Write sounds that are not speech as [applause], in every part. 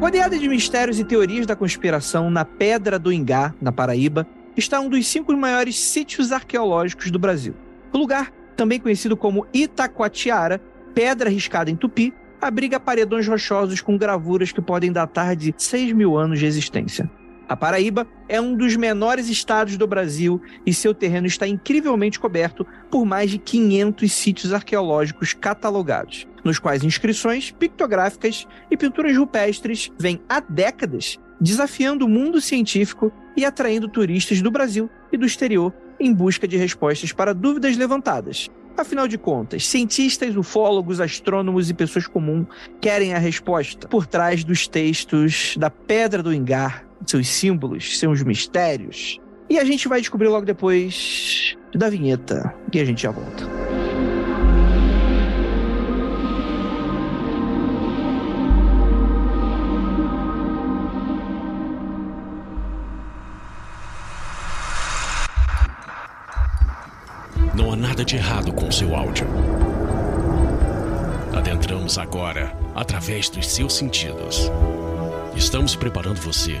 Rodeada de mistérios e teorias da conspiração na Pedra do Ingá, na Paraíba, está um dos cinco maiores sítios arqueológicos do Brasil. O lugar, também conhecido como Itacoatiara, pedra riscada em tupi, abriga paredões rochosos com gravuras que podem datar de 6 mil anos de existência. A Paraíba é um dos menores estados do Brasil e seu terreno está incrivelmente coberto por mais de 500 sítios arqueológicos catalogados nos quais inscrições pictográficas e pinturas rupestres vêm há décadas desafiando o mundo científico e atraindo turistas do Brasil e do exterior em busca de respostas para dúvidas levantadas. Afinal de contas, cientistas, ufólogos, astrônomos e pessoas comuns querem a resposta por trás dos textos da Pedra do Engar, seus símbolos, seus mistérios. E a gente vai descobrir logo depois da vinheta e a gente já volta. Não há nada de errado com seu áudio. Adentramos agora através dos seus sentidos. Estamos preparando você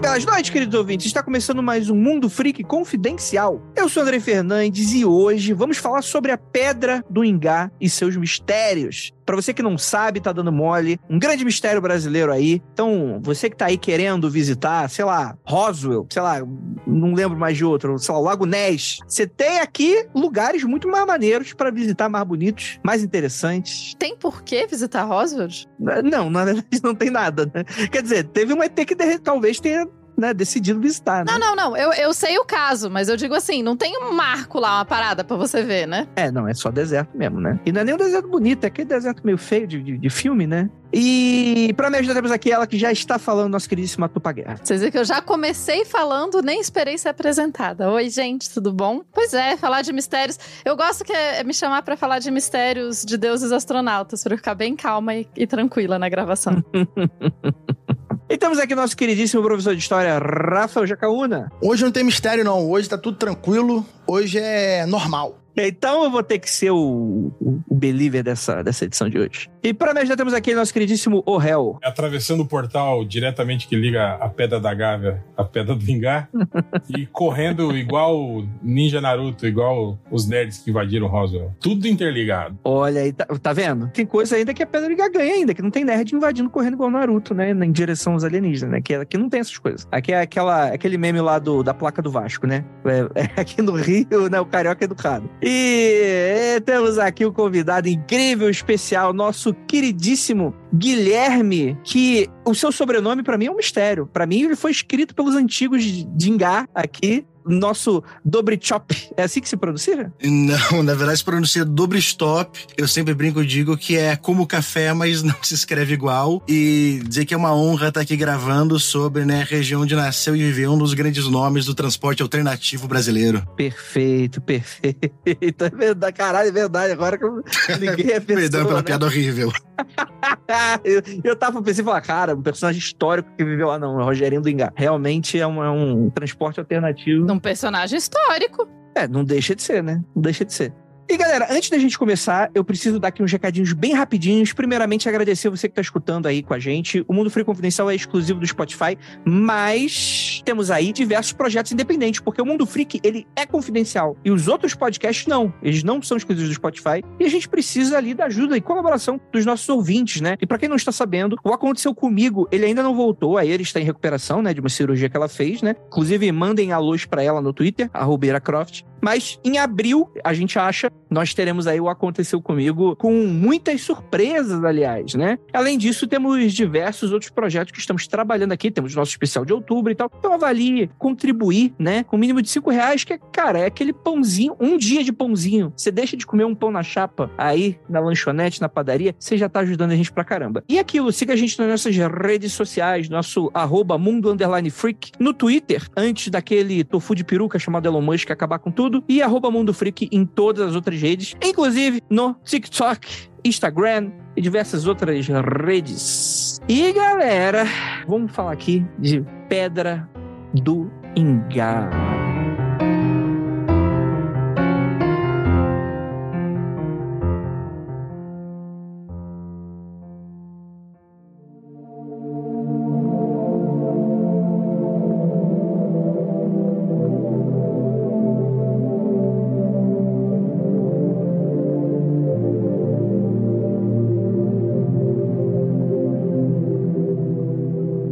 Belas noites, queridos ouvintes. Está começando mais um Mundo Freak Confidencial. Eu sou André Fernandes e hoje vamos falar sobre a Pedra do Ingá e seus mistérios. Para você que não sabe, tá dando mole, um grande mistério brasileiro aí. Então, você que tá aí querendo visitar, sei lá, Roswell, sei lá, não lembro mais de outro, sei lá, Lago Ness. Você tem aqui lugares muito mais maneiros para visitar, mais bonitos, mais interessantes. Tem por que visitar Roswell? Não, na [laughs] verdade não tem nada, né? Quer dizer, teve um ET que talvez tenha né, decidido visitar, né? Não, não, não. Eu, eu sei o caso, mas eu digo assim, não tem um marco lá, uma parada para você ver, né? É, não, é só deserto mesmo, né? E não é nem um deserto bonito, é aquele deserto meio feio de, de, de filme, né? E para me ajudar, temos aqui ela que já está falando, nossa queridíssima Tupa Guerra. Vocês viram que eu já comecei falando, nem esperei ser apresentada. Oi, gente, tudo bom? Pois é, falar de mistérios. Eu gosto que é me chamar para falar de mistérios de deuses astronautas, para eu ficar bem calma e, e tranquila na gravação. [laughs] E temos aqui nosso queridíssimo professor de história, Rafael Jacaúna. Hoje não tem mistério, não. Hoje tá tudo tranquilo. Hoje é normal. Então eu vou ter que ser o, o, o believer dessa, dessa edição de hoje. E para me ajudar, temos aqui nosso queridíssimo Orel. Atravessando o portal diretamente que liga a Pedra da Gávea à Pedra do Vingar [laughs] e correndo igual Ninja Naruto, igual os nerds que invadiram Roswell. Tudo interligado. Olha aí, tá, tá vendo? Tem coisa ainda que a Pedra do Vingar ganha ainda, que não tem nerd invadindo correndo igual Naruto, né? Em direção aos alienígenas, né? Que aqui não tem essas coisas. Aqui é aquela, aquele meme lá do, da placa do Vasco, né? É, é aqui no Rio, né? O carioca é educado. E temos aqui um convidado incrível, especial, nosso queridíssimo Guilherme, que o seu sobrenome para mim é um mistério. Para mim ele foi escrito pelos antigos de Ingá aqui nosso Dobrchop. É assim que se pronuncia? Não, na verdade se pronuncia Dobrstop. Eu sempre brinco e digo que é como café, mas não se escreve igual. E dizer que é uma honra estar aqui gravando sobre né, a região onde nasceu e viveu um dos grandes nomes do transporte alternativo brasileiro. Perfeito, [laughs] perfeito. É verdade, caralho, é verdade. Agora que eu liguei a [laughs] pessoa, Perdão pela né? piada horrível. [laughs] eu, eu tava pensando, falar, cara, um personagem histórico que viveu lá, não, Rogerinho do Engar. Realmente é um, é um transporte alternativo um personagem histórico. É, não deixa de ser, né? Não deixa de ser. E galera, antes da gente começar, eu preciso dar aqui uns recadinhos bem rapidinhos. Primeiramente, agradecer você que está escutando aí com a gente. O Mundo Free Confidencial é exclusivo do Spotify, mas temos aí diversos projetos independentes, porque o Mundo Freak, ele é confidencial. E os outros podcasts não. Eles não são exclusivos do Spotify. E a gente precisa ali da ajuda e colaboração dos nossos ouvintes, né? E para quem não está sabendo, o Aconteceu Comigo, ele ainda não voltou. Aí ele está em recuperação, né? De uma cirurgia que ela fez, né? Inclusive, mandem a luz para ela no Twitter, a Croft. Mas em abril, a gente acha, nós teremos aí o Aconteceu Comigo com muitas surpresas, aliás, né? Além disso, temos diversos outros projetos que estamos trabalhando aqui. Temos nosso especial de outubro e tal. Então avalie, contribuir, né? Com o mínimo de cinco reais, que é, cara, é aquele pãozinho, um dia de pãozinho. Você deixa de comer um pão na chapa aí, na lanchonete, na padaria, você já tá ajudando a gente pra caramba. E aquilo, siga a gente nas nossas redes sociais, nosso arroba mundo freak, no Twitter, antes daquele tofu de peruca chamado Elon Musk acabar com tudo, e arroba mundo freak em todas as outras redes, inclusive no TikTok, Instagram e diversas outras redes. E galera, vamos falar aqui de Pedra do Ingá.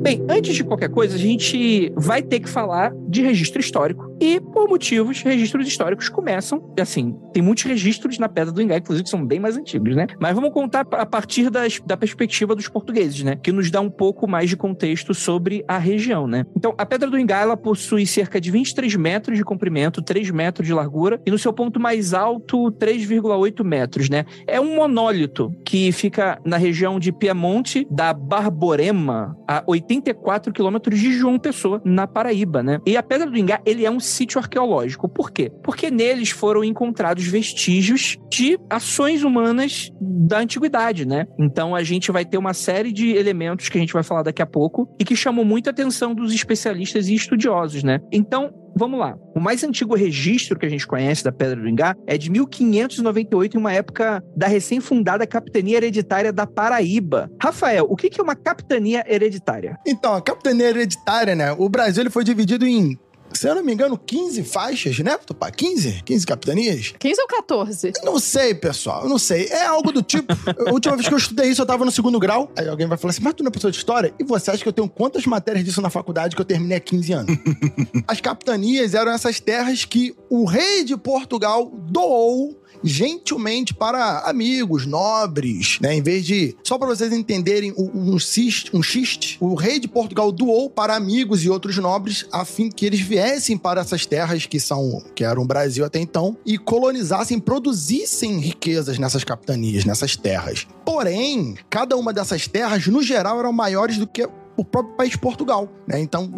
Bem, antes de qualquer coisa, a gente vai ter que falar de registro histórico. E, por motivos, registros históricos começam, assim, tem muitos registros na Pedra do Ingá, inclusive, que são bem mais antigos, né? Mas vamos contar a partir das, da perspectiva dos portugueses, né? Que nos dá um pouco mais de contexto sobre a região, né? Então, a Pedra do Ingá, ela possui cerca de 23 metros de comprimento, 3 metros de largura, e no seu ponto mais alto, 3,8 metros, né? É um monólito que fica na região de Piemonte, da Barborema, a 84 quilômetros de João Pessoa, na Paraíba, né? E a Pedra do Ingá, ele é um sítio arqueológico. Por quê? Porque neles foram encontrados vestígios de ações humanas da antiguidade, né? Então a gente vai ter uma série de elementos que a gente vai falar daqui a pouco e que chamam muita atenção dos especialistas e estudiosos, né? Então, vamos lá. O mais antigo registro que a gente conhece da Pedra do Ingá é de 1598, em uma época da recém-fundada Capitania Hereditária da Paraíba. Rafael, o que é uma capitania hereditária? Então, a capitania hereditária, né? O Brasil ele foi dividido em se eu não me engano, 15 faixas, né, Tupá? 15? 15 capitanias? 15 ou 14? Não sei, pessoal, não sei. É algo do tipo. [laughs] a última vez que eu estudei isso, eu tava no segundo grau. Aí alguém vai falar assim, mas tu não é professor de história? E você acha que eu tenho quantas matérias disso na faculdade que eu terminei há 15 anos? [laughs] As capitanias eram essas terras que o rei de Portugal doou gentilmente para amigos, nobres, né? Em vez de. Só para vocês entenderem, um xiste, um xiste, o rei de Portugal doou para amigos e outros nobres a fim que eles viessem para essas terras que são que eram o Brasil até então e colonizassem, produzissem riquezas nessas capitanias, nessas terras. Porém, cada uma dessas terras, no geral, eram maiores do que o próprio país Portugal, né? Então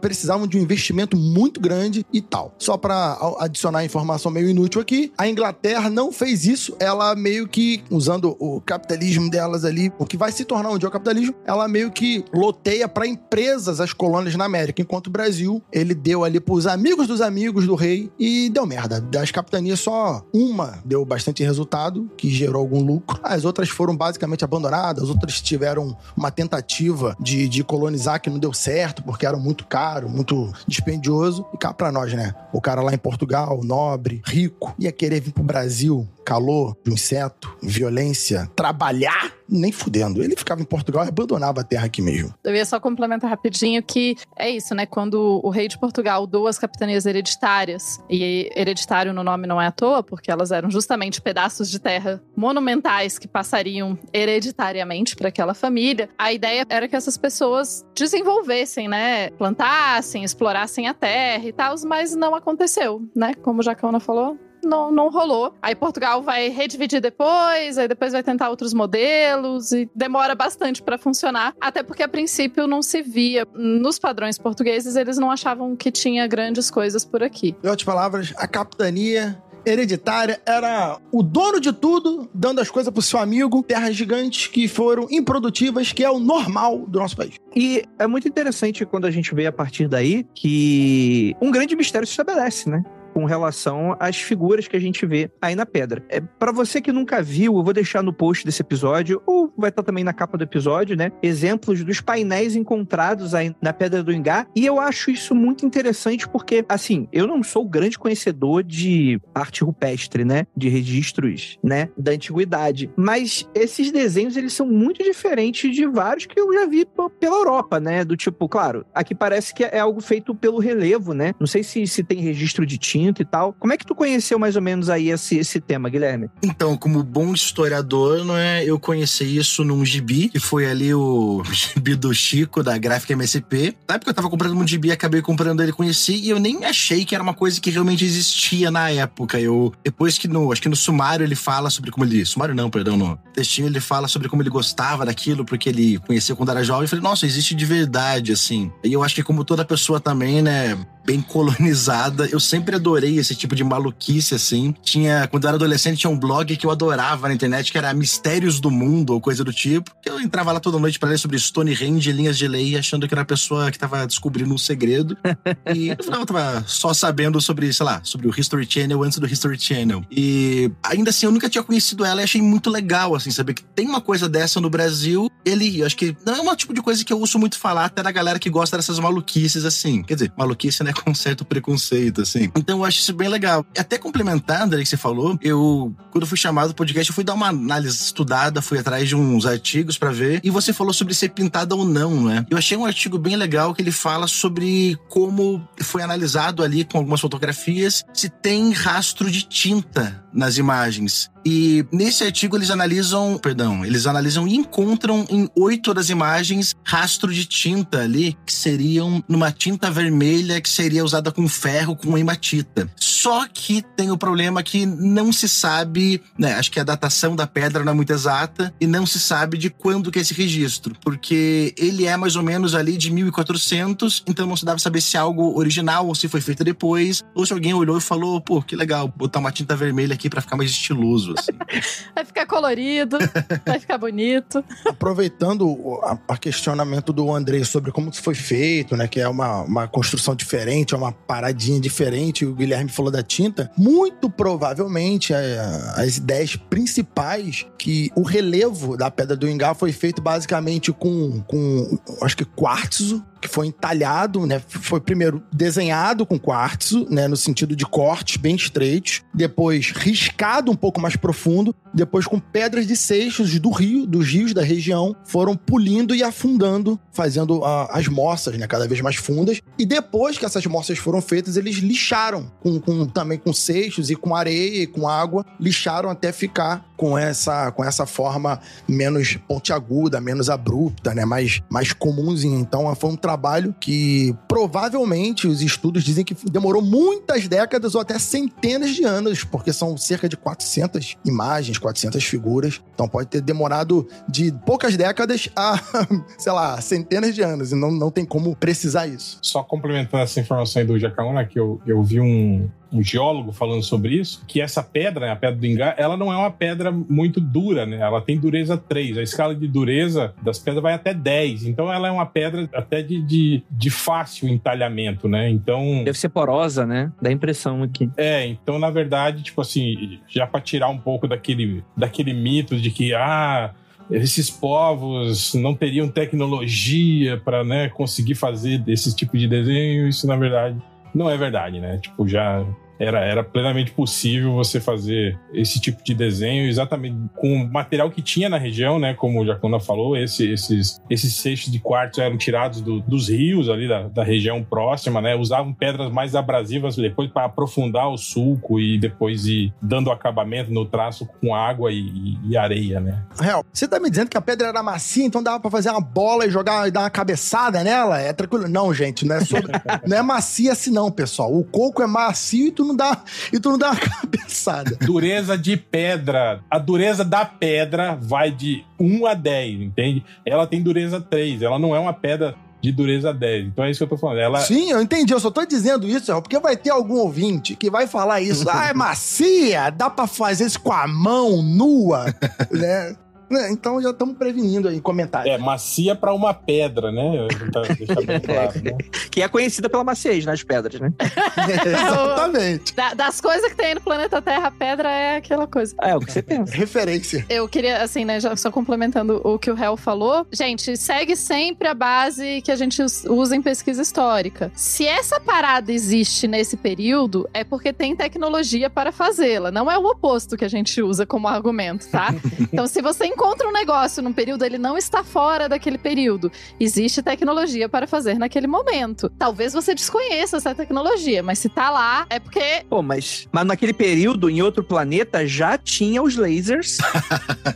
precisavam de um investimento muito grande e tal. Só para adicionar informação meio inútil aqui, a Inglaterra não fez isso, ela meio que usando o capitalismo delas ali, o que vai se tornar um dia o capitalismo, ela meio que loteia para empresas as colônias na América, enquanto o Brasil ele deu ali para os amigos dos amigos do rei e deu merda. Das capitanias só uma deu bastante resultado, que gerou algum lucro. As outras foram basicamente abandonadas, outras tiveram uma tentativa de, de colonizar que não deu certo, porque era muito caro, muito dispendioso. E cá pra nós, né? O cara lá em Portugal, nobre, rico, ia querer vir pro Brasil calor, inseto, violência, trabalhar, nem fudendo. Ele ficava em Portugal e abandonava a terra aqui mesmo. Eu ia só complementar rapidinho que é isso, né? Quando o rei de Portugal doa as capitanias hereditárias, e hereditário no nome não é à toa, porque elas eram justamente pedaços de terra monumentais que passariam hereditariamente para aquela família, a ideia era que essas pessoas desenvolvessem, né? Plantassem, explorassem a terra e tal, mas não aconteceu, né? Como o Jacona falou, não, não rolou. Aí Portugal vai redividir depois, aí depois vai tentar outros modelos e demora bastante para funcionar, até porque a princípio não se via nos padrões portugueses, eles não achavam que tinha grandes coisas por aqui. Em outras palavras, a capitania hereditária era o dono de tudo, dando as coisas pro seu amigo, terras gigantes que foram improdutivas, que é o normal do nosso país. E é muito interessante quando a gente vê a partir daí que um grande mistério se estabelece, né? Com relação às figuras que a gente vê aí na pedra. É, para você que nunca viu, eu vou deixar no post desse episódio, ou vai estar também na capa do episódio, né? Exemplos dos painéis encontrados aí na Pedra do Ingá. E eu acho isso muito interessante porque, assim, eu não sou grande conhecedor de arte rupestre, né? De registros, né? Da antiguidade. Mas esses desenhos, eles são muito diferentes de vários que eu já vi pela Europa, né? Do tipo, claro, aqui parece que é algo feito pelo relevo, né? Não sei se, se tem registro de tinta e tal. Como é que tu conheceu mais ou menos aí esse, esse tema, Guilherme? Então, como bom historiador, não é, eu conheci isso num gibi, que foi ali o [laughs] gibi do Chico, da Gráfica MSP. Na época eu tava comprando um gibi, acabei comprando ele, conheci, e eu nem achei que era uma coisa que realmente existia na época. Eu, depois que no, acho que no sumário ele fala sobre como ele, sumário não, perdão, no textinho ele fala sobre como ele gostava daquilo, porque ele conheceu quando era jovem, eu falei, nossa, existe de verdade, assim. E eu acho que como toda pessoa também, né, bem colonizada. Eu sempre adorei esse tipo de maluquice, assim. Tinha, quando eu era adolescente, tinha um blog que eu adorava na internet, que era Mistérios do Mundo, ou coisa do tipo. Eu entrava lá toda noite para ler sobre Stonehenge e linhas de lei, achando que era a pessoa que tava descobrindo um segredo. [laughs] e no final eu tava só sabendo sobre, sei lá, sobre o History Channel antes do History Channel. E ainda assim, eu nunca tinha conhecido ela e achei muito legal, assim, saber que tem uma coisa dessa no Brasil. Ele, eu acho que não é um tipo de coisa que eu ouço muito falar até da galera que gosta dessas maluquices, assim. Quer dizer, maluquice, né? Com certo preconceito, assim. Então eu acho isso bem legal. Até complementando ali que você falou, eu, quando fui chamado do podcast, eu fui dar uma análise estudada, fui atrás de uns artigos para ver, e você falou sobre ser pintada ou não, né? Eu achei um artigo bem legal que ele fala sobre como foi analisado ali com algumas fotografias se tem rastro de tinta nas imagens. E nesse artigo eles analisam, perdão, eles analisam e encontram em oito das imagens rastro de tinta ali, que seriam numa tinta vermelha que seria usada com ferro com hematita. Só que tem o problema que não se sabe, né, acho que a datação da pedra não é muito exata e não se sabe de quando que é esse registro, porque ele é mais ou menos ali de 1400, então não se dá pra saber se é algo original ou se foi feito depois, ou se alguém olhou e falou, pô, que legal, botar uma tinta vermelha aqui para ficar mais estiloso. Assim. [laughs] vai ficar colorido, vai ficar bonito. Aproveitando o a, a questionamento do André sobre como isso foi feito, né? Que é uma, uma construção diferente, é uma paradinha diferente. O Guilherme falou da tinta. Muito provavelmente é, as ideias principais que o relevo da Pedra do Ingá foi feito basicamente com, com acho que quartzo, que foi entalhado, né? Foi primeiro desenhado com quartzo, né? No sentido de cortes bem estreitos. Depois riscado um pouco mais profundo. Depois com pedras de seixos do rio, dos rios da região, foram polindo e afundando, fazendo uh, as moças, né? Cada vez mais fundas. E depois que essas moças foram feitas, eles lixaram com, com também com seixos e com areia e com água, lixaram até ficar com essa com essa forma menos pontiaguda, menos abrupta, né? Mais mais comumzinha. Então foi um trabalho que provavelmente os estudos dizem que demorou muitas décadas ou até centenas de anos, porque são cerca de 400 imagens, 400 figuras. Então pode ter demorado de poucas décadas a, [laughs] sei lá, centenas de anos. E não, não tem como precisar isso. Só complementando essa informação aí do Jacaúna, que eu, eu vi um, um geólogo falando sobre isso, que essa pedra, né, a pedra do Ingá, ela não é uma pedra muito dura, né? Ela tem dureza 3. A escala de dureza das pedras vai até 10. Então ela é uma pedra até de, de, de fácil entalhamento, né? Então. Deve ser porosa, né? Dá impressão aqui. É, então, na verdade, tipo assim, já para tirar um pouco daquele, daquele mito de que, ah, esses povos não teriam tecnologia para né, conseguir fazer esse tipo de desenho, isso na verdade não é verdade, né? Tipo, já era, era plenamente possível você fazer esse tipo de desenho exatamente com o material que tinha na região, né? Como o Jacona falou, esse, esses, esses seixos de quartzo eram tirados do, dos rios ali da, da região próxima, né? Usavam pedras mais abrasivas depois para aprofundar o sulco e depois ir dando acabamento no traço com água e, e, e areia, né? Real, você tá me dizendo que a pedra era macia, então dava para fazer uma bola e jogar e dar uma cabeçada nela? É tranquilo? Não, gente, não é, sobre, [laughs] não é macia assim não, pessoal. O coco é macio e tu não dá, e tu não dá uma [laughs] cabeçada. Dureza de pedra. A dureza da pedra vai de 1 a 10, entende? Ela tem dureza 3. Ela não é uma pedra de dureza 10. Então é isso que eu tô falando. Ela... Sim, eu entendi. Eu só tô dizendo isso, porque vai ter algum ouvinte que vai falar isso. [laughs] ah, é macia, dá pra fazer isso com a mão nua, né? É, então já estamos prevenindo aí comentários. É, macia para uma pedra, né? Tá, bem [laughs] claro, né? que é conhecida pela maciez nas pedras, né? [laughs] Exatamente. Da, das coisas que tem no planeta Terra, pedra é aquela coisa. É o que você pensa. Referência. Eu queria, assim, né, já só complementando o que o Hel falou. Gente, segue sempre a base que a gente usa em pesquisa histórica. Se essa parada existe nesse período, é porque tem tecnologia para fazê-la. Não é o oposto que a gente usa como argumento, tá? [laughs] Então, se você encontra um negócio num período, ele não está fora daquele período. Existe tecnologia para fazer naquele momento. Talvez você desconheça essa tecnologia, mas se tá lá, é porque. Pô, mas, mas naquele período, em outro planeta, já tinha os lasers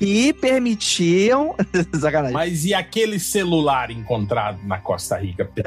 que [laughs] permitiam. [laughs] Sacanagem. Mas e aquele celular encontrado na Costa Rica? [laughs]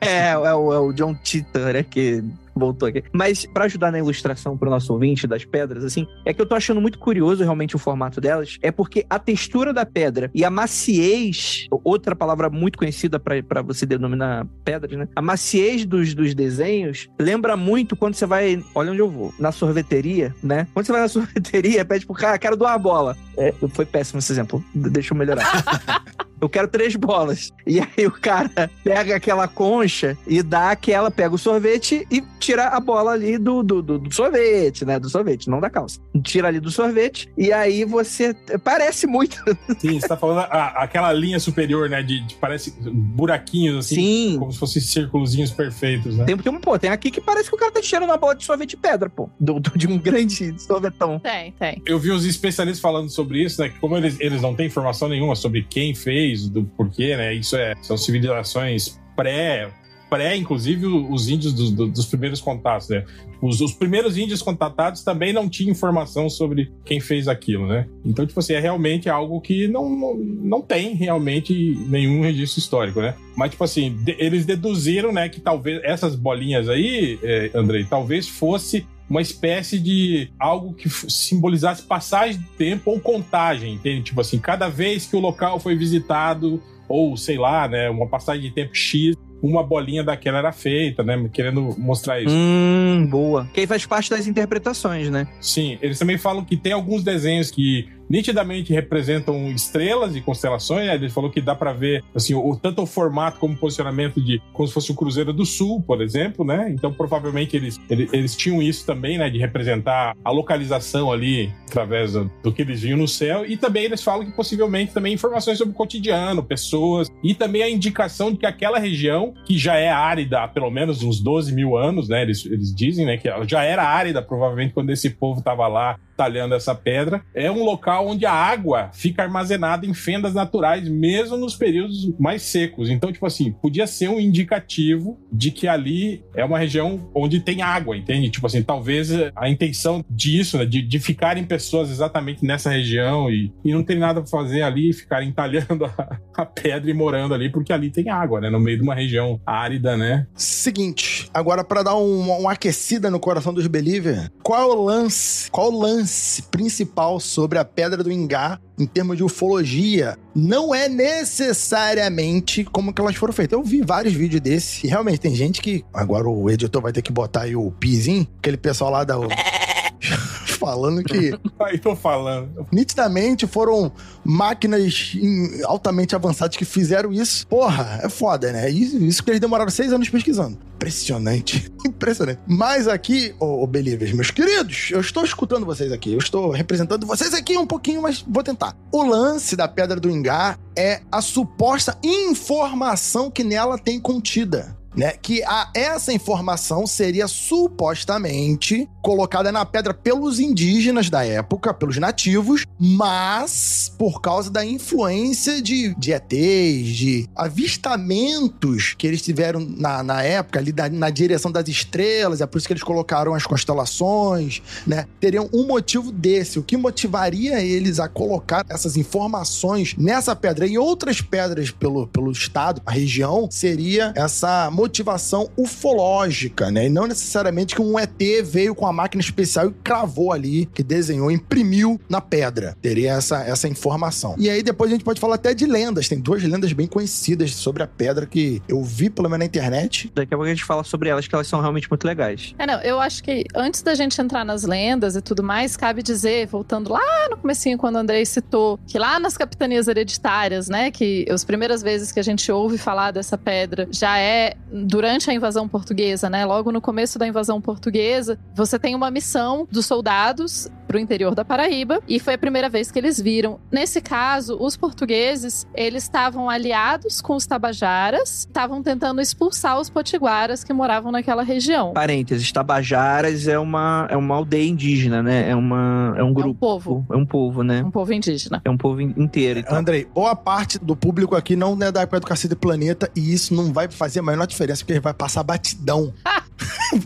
É, é, o, é o John Titor, né? Que voltou aqui. Mas para ajudar na ilustração pro nosso ouvinte das pedras, assim, é que eu tô achando muito curioso realmente o formato delas, é porque a textura da pedra e a maciez, outra palavra muito conhecida para você denominar pedras, né? A maciez dos, dos desenhos lembra muito quando você vai, olha onde eu vou, na sorveteria, né? Quando você vai na [laughs] sorveteria, pede pro cara, cara doar a bola. É, foi péssimo esse exemplo. Deixa eu melhorar. [laughs] eu quero três bolas. E aí o cara pega aquela concha e dá aquela, pega o sorvete e tira a bola ali do, do, do, do sorvete, né? Do sorvete, não da calça. Tira ali do sorvete e aí você. Parece muito. [laughs] Sim, você tá falando a, aquela linha superior, né? De, de, parece buraquinhos assim. Sim. Como se fossem círculozinhos perfeitos, né? Tem, tem, um, pô, tem aqui que parece que o cara tá tirando uma bola de sorvete de pedra, pô. Do, do, de um grande sorvetão. Tem, tem. Eu vi uns especialistas falando sobre isso, né? Que como eles, eles não têm informação nenhuma sobre quem fez, do porquê, né? Isso é, são civilizações pré pré, inclusive, os índios do, do, dos primeiros contatos, né? Os, os, primeiros índios contatados também não tinham informação sobre quem fez aquilo, né? Então, tipo assim, é realmente algo que não, não, não tem realmente nenhum registro histórico, né? Mas, tipo assim, de, eles deduziram, né, que talvez essas bolinhas aí, é, Andrei, talvez fosse uma espécie de algo que simbolizasse passagem de tempo ou contagem, entende? Tipo assim, cada vez que o local foi visitado, ou sei lá, né, uma passagem de tempo X, uma bolinha daquela era feita, né? Querendo mostrar isso. Hum, boa. Que aí faz parte das interpretações, né? Sim, eles também falam que tem alguns desenhos que nitidamente representam estrelas e constelações. Né? Ele falou que dá para ver assim, o, tanto o formato como o posicionamento de como se fosse o Cruzeiro do Sul, por exemplo, né? Então provavelmente eles, eles, eles tinham isso também, né? De representar a localização ali através do, do, que eles viam no céu. E também eles falam que possivelmente também informações sobre o cotidiano, pessoas e também a indicação de que aquela região, que já é árida há pelo menos uns 12 mil anos, né? Eles, eles dizem, né? Que já era árida provavelmente quando esse povo estava lá talhando essa pedra, é um local onde a água fica armazenada em fendas naturais, mesmo nos períodos mais secos. Então, tipo assim, podia ser um indicativo de que ali é uma região onde tem água, entende? Tipo assim, talvez a intenção disso, né, de, de ficarem pessoas exatamente nessa região e, e não tem nada pra fazer ali, ficarem talhando a, a pedra e morando ali, porque ali tem água, né? No meio de uma região árida, né? Seguinte, agora para dar um, uma aquecida no coração dos Believer, qual é o lance? Qual é o lance? Principal sobre a Pedra do Ingá em termos de ufologia não é necessariamente como que elas foram feitas. Eu vi vários vídeos desse e realmente tem gente que agora o editor vai ter que botar aí o pizinho, aquele pessoal lá da [laughs] falando que. [laughs] Aí tô falando. Nitidamente foram máquinas altamente avançadas que fizeram isso. Porra, é foda, né? Isso, isso que eles demoraram seis anos pesquisando. Impressionante. [laughs] Impressionante. Mas aqui, ô, oh, Believers, meus queridos, eu estou escutando vocês aqui. Eu estou representando vocês aqui um pouquinho, mas vou tentar. O lance da Pedra do Ingá é a suposta informação que nela tem contida né? Que a, essa informação seria supostamente colocada na pedra pelos indígenas da época, pelos nativos, mas por causa da influência de, de ETs, de avistamentos que eles tiveram na, na época, ali da, na direção das estrelas, é por isso que eles colocaram as constelações, né? Teriam um motivo desse. O que motivaria eles a colocar essas informações nessa pedra e outras pedras pelo, pelo estado, a região, seria essa motivação motivação ufológica, né? E não necessariamente que um ET veio com a máquina especial e cravou ali, que desenhou, imprimiu na pedra. Teria essa, essa informação. E aí depois a gente pode falar até de lendas. Tem duas lendas bem conhecidas sobre a pedra que eu vi pelo menos na internet. Daqui a pouco a gente fala sobre elas, que elas são realmente muito legais. É, não, eu acho que antes da gente entrar nas lendas e tudo mais, cabe dizer, voltando lá no comecinho, quando o Andrei citou, que lá nas capitanias hereditárias, né, que as primeiras vezes que a gente ouve falar dessa pedra já é durante a invasão portuguesa, né? Logo no começo da invasão portuguesa, você tem uma missão dos soldados para o interior da Paraíba e foi a primeira vez que eles viram. Nesse caso, os portugueses eles estavam aliados com os tabajaras, estavam tentando expulsar os potiguaras que moravam naquela região. Parênteses, Tabajaras é uma, é uma aldeia indígena, né? É, uma, é um grupo. É um povo. É um povo, né? Um povo indígena. É um povo inteiro. Então. Andrei, boa parte do público aqui não é da época do Cacete Planeta e isso não vai fazer a menor diferença, porque ele vai passar batidão. [laughs]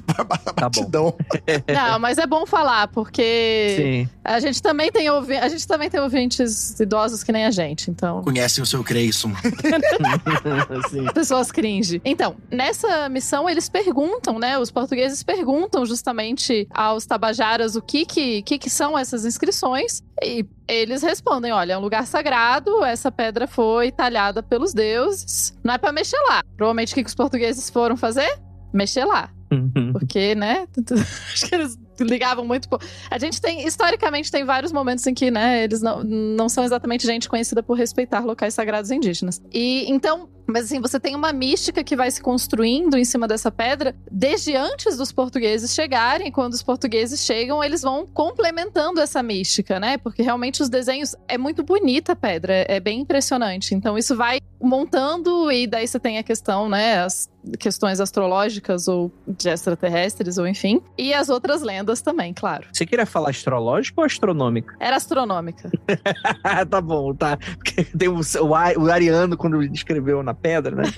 Tá batidão. [laughs] Não, mas é bom falar, porque Sim. a gente também tem ouvi a gente também tem ouvintes idosos que nem a gente, então Conhecem o seu Creyson. [laughs] Pessoas cringe. Então, nessa missão eles perguntam, né? Os portugueses perguntam justamente aos tabajaras o que que, que, que são essas inscrições e eles respondem: olha, é um lugar sagrado, essa pedra foi talhada pelos deuses, não é pra mexer lá. Provavelmente o que, que os portugueses foram fazer? Mexer lá. Uhum. Porque, né? [laughs] Acho que eles ligavam muito. po- A gente tem, historicamente, tem vários momentos em que, né, eles não, não são exatamente gente conhecida por respeitar locais sagrados indígenas. E então. Mas assim, você tem uma mística que vai se construindo em cima dessa pedra desde antes dos portugueses chegarem. Quando os portugueses chegam, eles vão complementando essa mística, né? Porque realmente os desenhos é muito bonita a pedra, é é bem impressionante. Então isso vai montando e daí você tem a questão, né, as questões astrológicas ou de extraterrestres ou enfim, e as outras lendas também, claro. Você queria falar astrológico ou astronômico? Era astronômica. [laughs] Tá bom, tá. Porque tem o, o, o Ariano, quando escreveu na pedra, né? [laughs]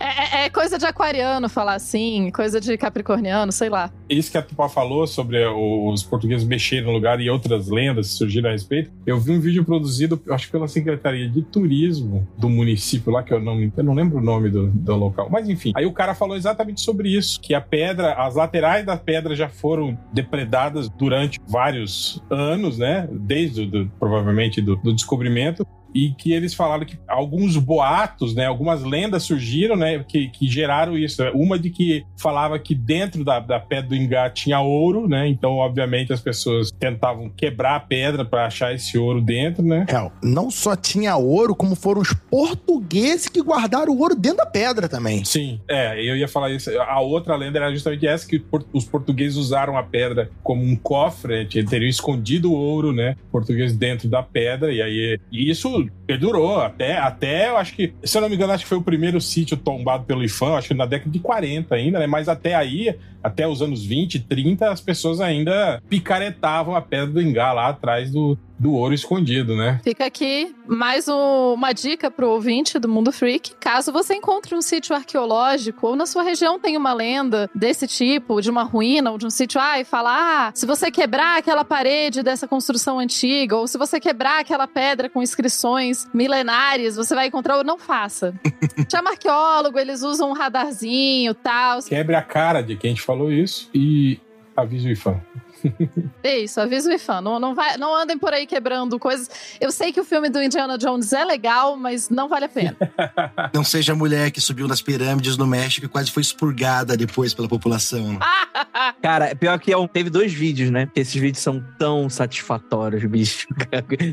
É, é- é coisa de aquariano falar assim, coisa de capricorniano, sei lá. Isso que a Tupá falou sobre os portugueses mexerem no lugar e outras lendas que surgiram a respeito. Eu vi um vídeo produzido, acho que pela Secretaria de Turismo do município lá, que eu não, eu não lembro o nome do, do local. Mas enfim, aí o cara falou exatamente sobre isso: que a pedra, as laterais da pedra já foram depredadas durante vários anos, né? Desde do- provavelmente do, do descobrimento. E que eles falaram que alguns boatos, né, algumas lendas surgiram, né, que, que geraram isso. Uma de que falava que dentro da, da pedra do Ingá tinha ouro, né, então obviamente as pessoas tentavam quebrar a pedra para achar esse ouro dentro, né. É, não só tinha ouro, como foram os portugueses que guardaram o ouro dentro da pedra também. Sim, é, eu ia falar isso. A outra lenda era justamente essa, que os portugueses usaram a pedra como um cofre, né, teriam escondido o ouro, né, português dentro da pedra, e aí e isso perdurou até, até, eu acho que, se eu não me engano, acho que foi o primeiro sítio tombado pelo IFAM, acho que na década de 40 ainda, né, mas até aí, até os anos 20, 30, as pessoas ainda picaretavam a pedra do Ingá lá atrás do, do ouro escondido, né. Fica aqui mais um- uma dica pro ouvinte do Mundo Freak. Caso você encontre um sítio arqueológico ou na sua região tem uma lenda desse tipo, de uma ruína ou de um sítio, ah, e fala, ah, se você quebrar aquela parede dessa construção antiga, ou se você quebrar aquela pedra com inscrições milenares, você vai encontrar. Não faça. [laughs] Chama arqueólogo, eles usam um radarzinho e tal. Quebre a cara de quem te falou isso e avise o IFAM. [laughs] É isso, avisa o IFAM. Não, não, vai, não andem por aí quebrando coisas. Eu sei que o filme do Indiana Jones é legal, mas não vale a pena. [laughs] Não seja a mulher que subiu nas pirâmides no México e quase foi expurgada depois pela população. [laughs] Cara, pior que é teve dois vídeos, né? Esses vídeos são tão satisfatórios, bicho.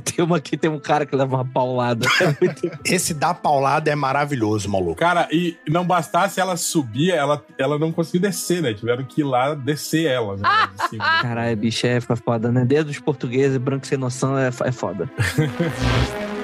Tem uma aqui, tem um cara que leva uma paulada. É Esse da paulada é maravilhoso, maluco. Cara, e não bastasse ela subir, ela, ela não conseguiu descer, né? Tiveram que ir lá descer ela. Né? lá de cima. Caralho, bicho, é foda, né? Dedo dos portugueses, branco sem noção, é, é foda. [laughs]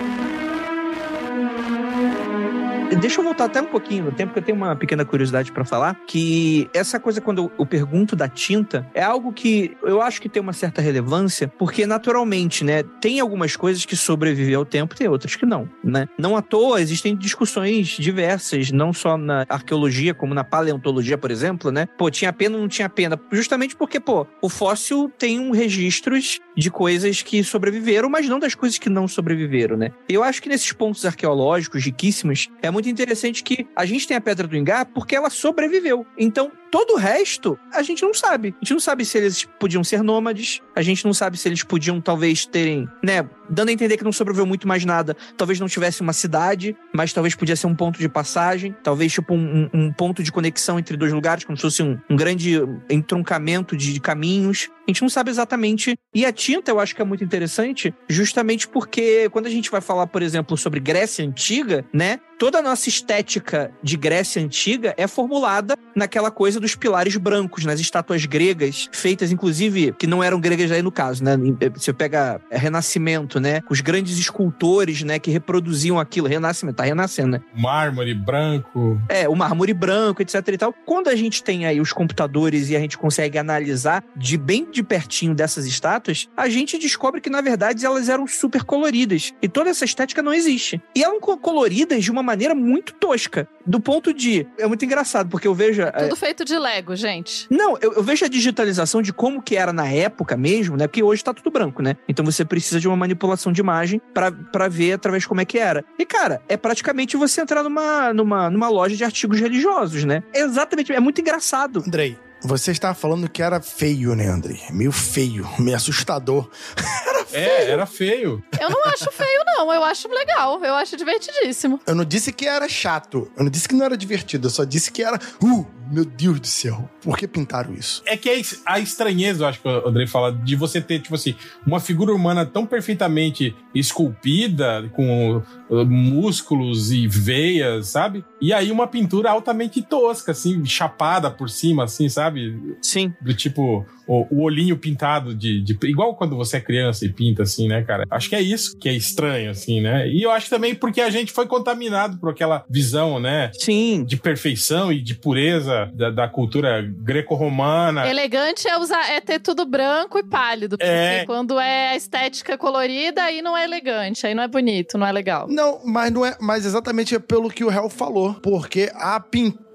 Deixa eu voltar até um pouquinho no tempo, que eu tenho uma pequena curiosidade pra falar, que essa coisa, quando eu pergunto da tinta, é algo que eu acho que tem uma certa relevância, porque naturalmente, né, tem algumas coisas que sobrevivem ao tempo, tem outras que não, né? Não à toa, existem discussões diversas, não só na arqueologia, como na paleontologia, por exemplo, né? Pô, tinha pena ou não tinha pena? Justamente porque, pô, o fóssil tem um registros de coisas que sobreviveram, mas não das coisas que não sobreviveram, né? Eu acho que nesses pontos arqueológicos riquíssimos, é muito interessante que a gente tem a Pedra do Ingá porque ela sobreviveu. Então, todo o resto, a gente não sabe. A gente não sabe se eles podiam ser nômades, a gente não sabe se eles podiam talvez terem, né, dando a entender que não sobreviveu muito mais nada. Talvez não tivesse uma cidade, mas talvez podia ser um ponto de passagem, talvez tipo um, um ponto de conexão entre dois lugares, como se fosse um, um grande entroncamento de, de caminhos. A gente não sabe exatamente. E a tinta eu acho que é muito interessante, justamente porque quando a gente vai falar, por exemplo, sobre Grécia Antiga, né? Toda a nossa estética de Grécia Antiga é formulada naquela coisa dos pilares brancos nas estátuas gregas, feitas inclusive, que não eram gregas aí no caso, né? Você pega é, Renascimento, né? Os grandes escultores, né, que reproduziam aquilo. Renascimento, tá renascendo, né? Mármore branco. É, o mármore branco, etc e tal. Quando a gente tem aí os computadores e a gente consegue analisar de bem de pertinho dessas estátuas, a gente descobre que, na verdade, elas eram super coloridas. E toda essa estética não existe. E eram coloridas de uma maneira muito tosca. Do ponto de. É muito engraçado, porque eu vejo. é, Tudo feito de Lego, gente. Não, eu, eu vejo a digitalização de como que era na época mesmo, né? Porque hoje tá tudo branco, né? Então você precisa de uma manipulação de imagem pra- pra ver através de como é que era. E, cara, é praticamente você entrar numa, numa, numa loja de artigos religiosos, né? É exatamente, é muito engraçado. Andrei, você estava falando que era feio, né, Andrei? Meio feio, meio assustador. [laughs] É, era feio. Eu não acho feio, não. Eu acho legal. Eu acho divertidíssimo. Eu não disse que era chato. Eu não disse que não era divertido. Eu só disse que era. Uh, meu Deus do céu. Por que pintaram isso? É que a estranheza, eu acho que o Andrei fala, de você ter, tipo assim, uma figura humana tão perfeitamente esculpida, com uh, músculos e veias, sabe? E aí uma pintura altamente tosca, assim, chapada por cima, assim, sabe? Sim. Do tipo, o, o olhinho pintado de, de- Igual quando você é criança e pinta, assim, né, cara? Acho que é isso que é estranho, assim, né? E eu acho também porque a gente foi contaminado por aquela visão, né? Sim. De perfeição e de pureza da, da cultura greco-romana. Elegante é usar, é ter tudo branco e pálido. Porque É. quando é a estética colorida, aí não é elegante, aí não é bonito, não é legal. Não, mas não é. Mas exatamente é pelo que o Hell falou. Porque a pintura,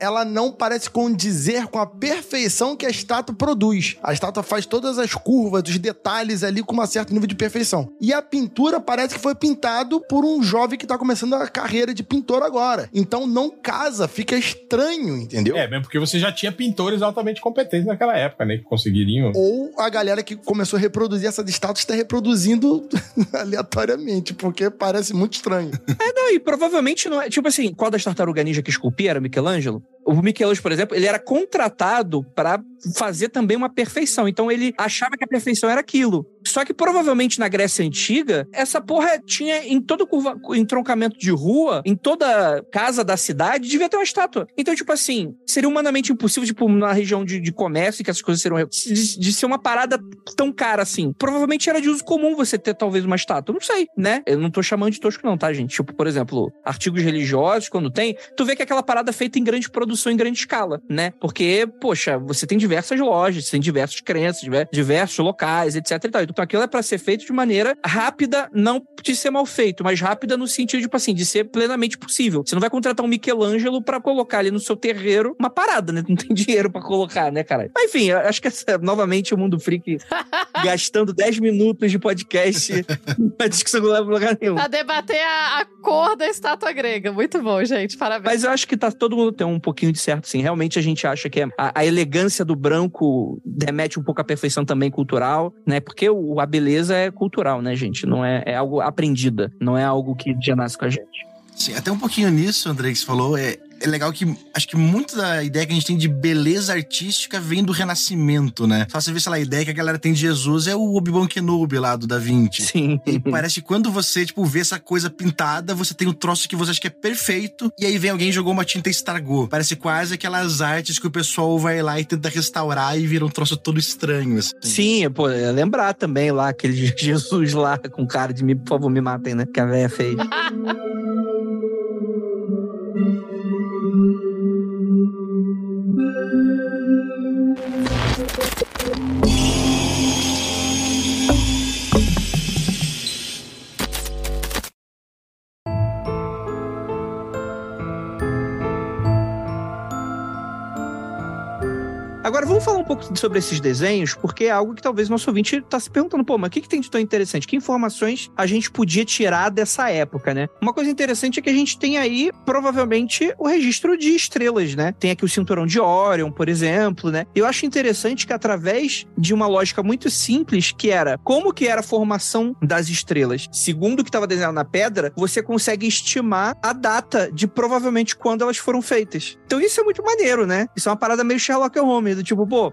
ela não parece condizer com a perfeição que a estátua produz. A estátua faz todas as curvas, os detalhes ali com um certo nível de perfeição. E a pintura parece que foi pintado por um jovem que tá começando a carreira de pintor agora. Então não casa, fica estranho, entendeu? É, mesmo porque você já tinha pintores altamente competentes naquela época, né? Que conseguiriam. Ou a galera que começou a reproduzir essas estátuas está reproduzindo [laughs] aleatoriamente, porque parece muito estranho. É, não, e provavelmente não é. Tipo assim, qual das tartaruga ninja que esculpia era o Michelangelo? O Michelangelo, por exemplo, ele era contratado pra fazer também uma perfeição. Então ele achava que a perfeição era aquilo. Só que provavelmente na Grécia Antiga, essa porra tinha em todo curva, entroncamento de rua, em toda casa da cidade, devia ter uma estátua. Então, tipo assim, seria humanamente impossível, tipo, na região de, de comércio, que essas coisas seriam. De, de ser uma parada tão cara assim. Provavelmente era de uso comum você ter talvez uma estátua. Não sei, né? Eu não tô chamando de tosco, não, tá, gente? Tipo, por exemplo, artigos religiosos, quando tem, tu vê que aquela parada é feita em grande produção, em grande escala, né? Porque, poxa, você tem diversas lojas, você tem diversas crenças, diver- diversos locais, etc e tal. Então aquilo é pra ser feito de maneira rápida, não de ser mal feito, mas rápida no sentido, tipo assim, de ser plenamente possível. Você não vai contratar um Michelangelo pra colocar ali no seu terreiro uma parada, né? Não tem [laughs] dinheiro pra colocar, né, cara? Mas enfim, acho que essa, novamente o Mundo Freak [laughs] gastando 10 minutos de podcast [laughs] uma discussão que não leva pra lugar nenhum. Pra debater a, a cor da estátua grega. Muito bom, gente. Parabéns. Mas eu acho que tá todo mundo tem um pouquinho de certo, sim. Realmente a gente acha que é- a, a elegância do branco remete um pouco à perfeição também cultural, né? Porque o- a beleza é cultural, né, gente? Não é, é algo aprendida, não é algo que já nasce com a gente. Sim, até um pouquinho nisso, André, que você falou, é, é legal que acho que muito da ideia que a gente tem de beleza artística vem do Renascimento, né? Só você vê, sei lá, a ideia que a galera tem de Jesus é o Obi-Wan Kenobi lá do Da Vinci. Sim. E parece que quando você, tipo, vê essa coisa pintada, você tem um troço que você acha que é perfeito, e aí vem alguém e jogou uma tinta e estragou. Parece quase aquelas artes que o pessoal vai lá e tenta restaurar e vira um troço todo estranho, assim. Sim, pô, é lembrar também lá aquele [laughs] Jesus lá com cara de me, por favor, me matem, né? Que a véia fez. [laughs] pouco sobre esses desenhos, porque é algo que talvez nosso ouvinte tá se perguntando, pô, mas o que, que tem de tão interessante? Que informações a gente podia tirar dessa época, né? Uma coisa interessante é que a gente tem aí, provavelmente, o registro de estrelas, né? Tem aqui o cinturão de Orion, por exemplo, né? Eu acho interessante que através de uma lógica muito simples, que era como que era a formação das estrelas, segundo o que estava desenhado na pedra, você consegue estimar a data de provavelmente quando elas foram feitas. Então isso é muito maneiro, né? Isso é uma parada meio Sherlock Holmes Do tipo, pô,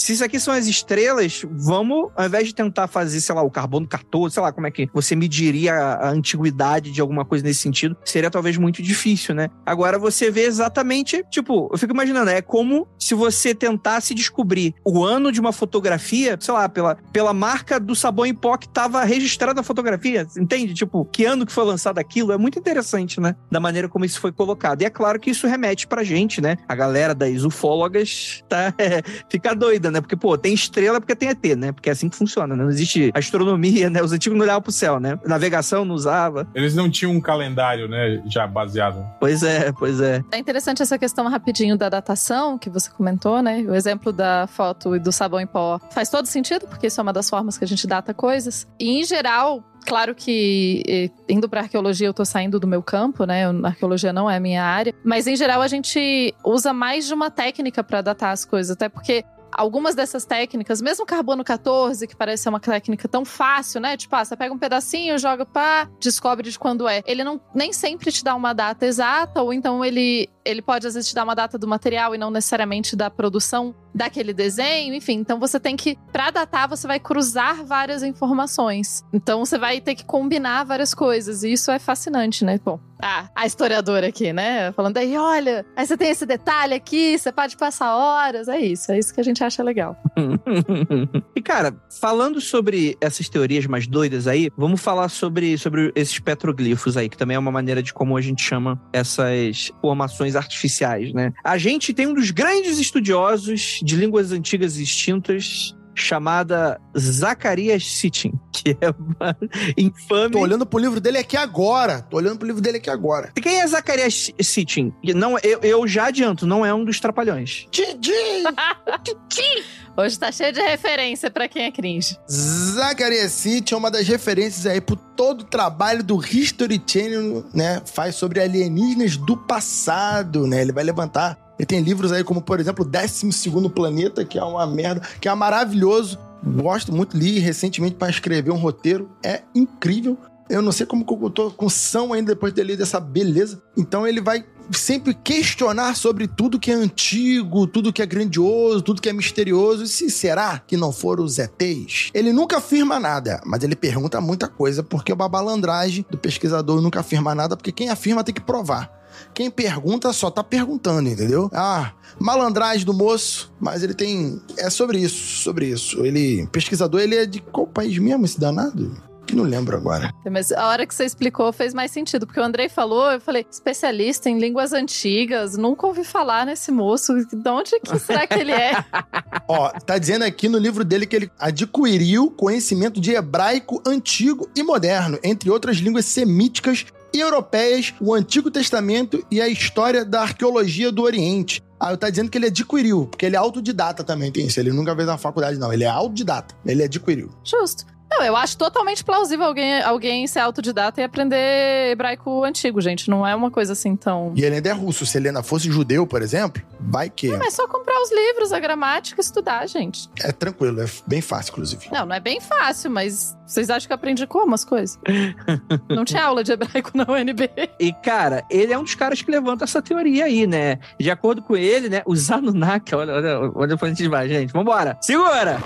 se isso aqui são as estrelas, vamos, ao invés de tentar fazer, sei lá, o carbono 14, sei lá, como é que você mediria a, a antiguidade de alguma coisa nesse sentido, seria talvez muito difícil, né? Agora você vê exatamente, tipo, eu fico imaginando, é como se você tentasse descobrir o ano de uma fotografia, sei lá, pela, pela marca do sabão em pó que estava registrada na fotografia, entende? Tipo, que ano que foi lançado aquilo, é muito interessante, né? Da maneira como isso foi colocado. E é claro que isso remete pra gente, né? A galera das ufólogas tá, é, [laughs] fica doida, né? Porque, pô, tem estrela porque tem ET, né? Porque é assim que funciona, né? Não existe astronomia, né? Os antigos não olhavam pro céu, né? Navegação não usava. Eles não tinham um calendário, né, já baseado. Pois é, pois é. É interessante essa questão rapidinho da datação que você comentou, né? O exemplo da foto e do sabão em pó faz todo sentido, porque isso é uma das formas que a gente data coisas. E, em geral, Claro que indo para arqueologia eu tô saindo do meu campo, né? A arqueologia não é a minha área, mas em geral a gente usa mais de uma técnica para datar as coisas, até porque algumas dessas técnicas, mesmo carbono 14, que parece ser uma técnica tão fácil, né? Tipo, ah, você pega um pedacinho, joga pá, descobre de quando é. Ele não nem sempre te dá uma data exata, ou então ele ele pode às vezes te dar uma data do material e não necessariamente da produção daquele desenho, enfim. Então você tem que, para datar, você vai cruzar várias informações. Então você vai ter que combinar várias coisas. E isso é fascinante, né? Bom, ah, a historiadora aqui, né? Falando aí, olha, aí você tem esse detalhe aqui, você pode passar horas. É isso, é isso que a gente acha legal. [laughs] e cara, falando sobre essas teorias mais doidas aí, vamos falar sobre, sobre esses petroglifos aí, que também é uma maneira de como a gente chama essas formações artificiais, né? A gente tem um dos grandes estudiosos de línguas antigas extintas chamada Zacarias Sitchin, que é uma [laughs] infame. Tô olhando pro livro dele aqui agora. Tô olhando pro livro dele aqui agora. Quem é Zacarias Sitchin? Não, eu, eu já adianto, não é um dos trapalhões. Didi! [laughs] Hoje tá cheio de referência para quem é cringe. Zacarias Sitchin é uma das referências aí pro todo o trabalho do History Channel, né? Faz sobre alienígenas do passado, né? Ele vai levantar tem livros aí como, por exemplo, o 12 Planeta, que é uma merda, que é maravilhoso. Gosto muito, li recentemente para escrever um roteiro. É incrível. Eu não sei como eu tô com são ainda depois de ter lido essa beleza. Então ele vai sempre questionar sobre tudo que é antigo, tudo que é grandioso, tudo que é misterioso. E se será que não foram os ETs? Ele nunca afirma nada, mas ele pergunta muita coisa, porque o babalandragem do pesquisador nunca afirma nada, porque quem afirma tem que provar. Quem pergunta só tá perguntando, entendeu? Ah, malandragem do moço, mas ele tem. É sobre isso, sobre isso. Ele. Pesquisador, ele é de qual país mesmo, esse danado? Não lembro agora. Mas a hora que você explicou fez mais sentido, porque o Andrei falou, eu falei, especialista em línguas antigas, nunca ouvi falar nesse moço. De onde que será que ele é? [laughs] Ó, tá dizendo aqui no livro dele que ele adquiriu conhecimento de hebraico antigo e moderno, entre outras línguas semíticas e europeias, o Antigo Testamento e a história da arqueologia do Oriente. Ah, tá dizendo que ele adquiriu, porque ele é autodidata também, tem isso. Ele nunca fez na faculdade, não. Ele é autodidata. Ele adquiriu. Justo. Não, eu acho totalmente plausível alguém, alguém ser autodidata e aprender hebraico antigo, gente. Não é uma coisa assim tão. E ele ainda é russo. Se ele ainda fosse judeu, por exemplo, vai que. Não, é só comprar os livros, a gramática e estudar, gente. É tranquilo, é bem fácil, inclusive. Não, não é bem fácil, mas vocês acham que eu aprendi como as coisas? [laughs] não tinha aula de hebraico na UNB. E, cara, ele é um dos caras que levanta essa teoria aí, né? De acordo com ele, né? Os Anunnaki, olha, olha, olha pra gente vai, gente. Vambora! Segura!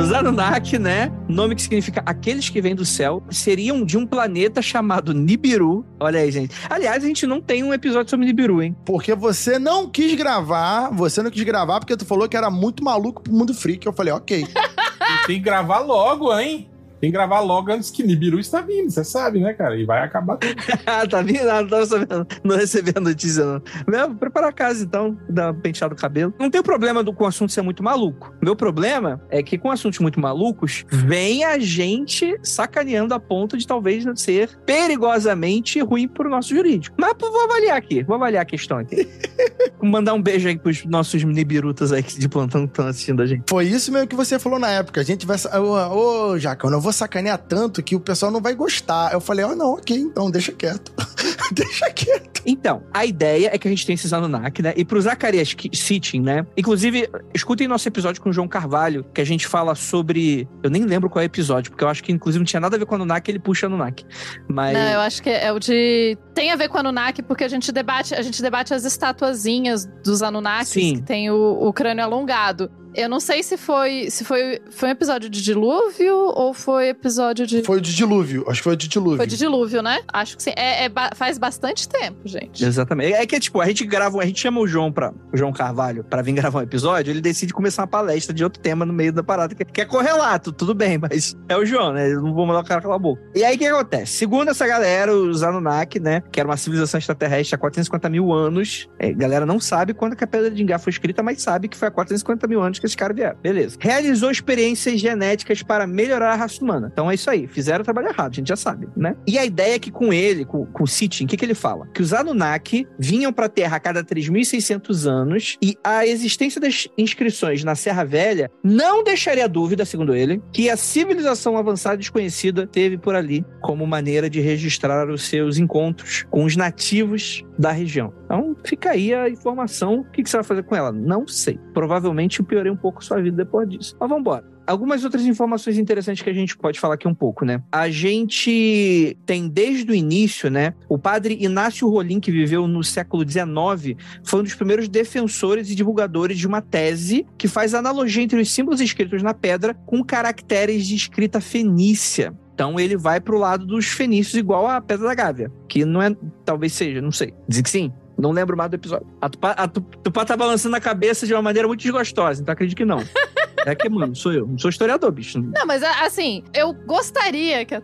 Os Anunnaki, né? Nome que significa aqueles que vêm do céu, seriam de um planeta chamado Nibiru. Olha aí, gente. Aliás, a gente não tem um episódio sobre Nibiru, hein? Porque você não quis gravar, você não quis gravar porque tu falou que era muito maluco pro mundo freak. Eu falei, ok. [laughs] tem que gravar logo, hein? Tem que gravar logo antes que Nibiru está vindo, você sabe, né, cara? E vai acabar tudo. [laughs] tá vindo? Não, não, sabendo, não recebi a notícia, não. Meu, prepara a casa, então, dar uma penteada no cabelo. Não tem problema do, com o assunto ser muito maluco. Meu problema é que com assuntos muito malucos, vem a gente sacaneando a ponto de talvez ser perigosamente ruim pro nosso jurídico. Mas vou avaliar aqui, vou avaliar a questão aqui. [laughs] mandar um beijo aí pros nossos Nibirutas aí de plantão que estão assistindo a gente. Foi isso mesmo que você falou na época. A gente vai... Ô, ô Jaca, eu não vou sacanear tanto que o pessoal não vai gostar. Eu falei, ó, oh, não, ok, então deixa quieto. [laughs] Deixa quieto. Então, a ideia é que a gente tem esses Anunnaki, né? E pro Zacarias Sitchin, né? Inclusive, escutem nosso episódio com o João Carvalho, que a gente fala sobre. Eu nem lembro qual é o episódio, porque eu acho que inclusive não tinha nada a ver com Anunnaki, ele puxa Anunnaki. Mas. Não, eu acho que é o de. Tem a ver com Anunnaki, porque a gente debate, a gente debate as estatuazinhas dos Anunnakis, Sim. que tem o, o crânio alongado. Eu não sei se foi se foi, foi um episódio de dilúvio ou foi episódio de. Foi de dilúvio. Acho que foi de dilúvio. Foi de dilúvio, né? Acho que sim. É, é ba- faz bastante tempo, gente. Exatamente. É que, tipo, a gente grava, a gente chama o João para o João Carvalho pra vir gravar um episódio, ele decide começar uma palestra de outro tema no meio da parada, que, que é correlato, tudo bem, [laughs] mas é o João, né? Eu não vou mandar o cara calar a boca. E aí, o que acontece? Segundo essa galera, os Anunnaki, né, que era uma civilização extraterrestre há 450 mil anos, é, a galera não sabe quando que a Pedra de Ingá foi escrita, mas sabe que foi há 450 mil anos que esses caras vieram. Beleza. Realizou experiências genéticas para melhorar a raça humana. Então é isso aí. Fizeram o trabalho errado, a gente já sabe, né? E a ideia é que com ele, com, com o Sitchin, o que, que ele fala? Que os Anunnaki vinham para a Terra a cada 3.600 anos e a existência das inscrições na Serra Velha não deixaria dúvida, segundo ele, que a civilização avançada desconhecida teve por ali como maneira de registrar os seus encontros com os nativos da região. Então fica aí a informação. O que, que você vai fazer com ela? Não sei. Provavelmente eu piorei um pouco sua vida depois disso. Mas vamos embora. Algumas outras informações interessantes que a gente pode falar aqui um pouco, né? A gente tem desde o início, né? O padre Inácio Rolim, que viveu no século XIX, foi um dos primeiros defensores e divulgadores de uma tese que faz analogia entre os símbolos escritos na pedra com caracteres de escrita fenícia. Então ele vai pro lado dos fenícios igual a Pedra da Gávea, que não é, talvez seja, não sei. Dizem que sim. Não lembro mais do episódio. A Tupá, a Tu- Tupá tá balançando a cabeça de uma maneira muito desgostosa, então acredito que não. [laughs] É que, mano, sou eu. Não sou historiador, bicho. Não, mas assim, eu gostaria que a,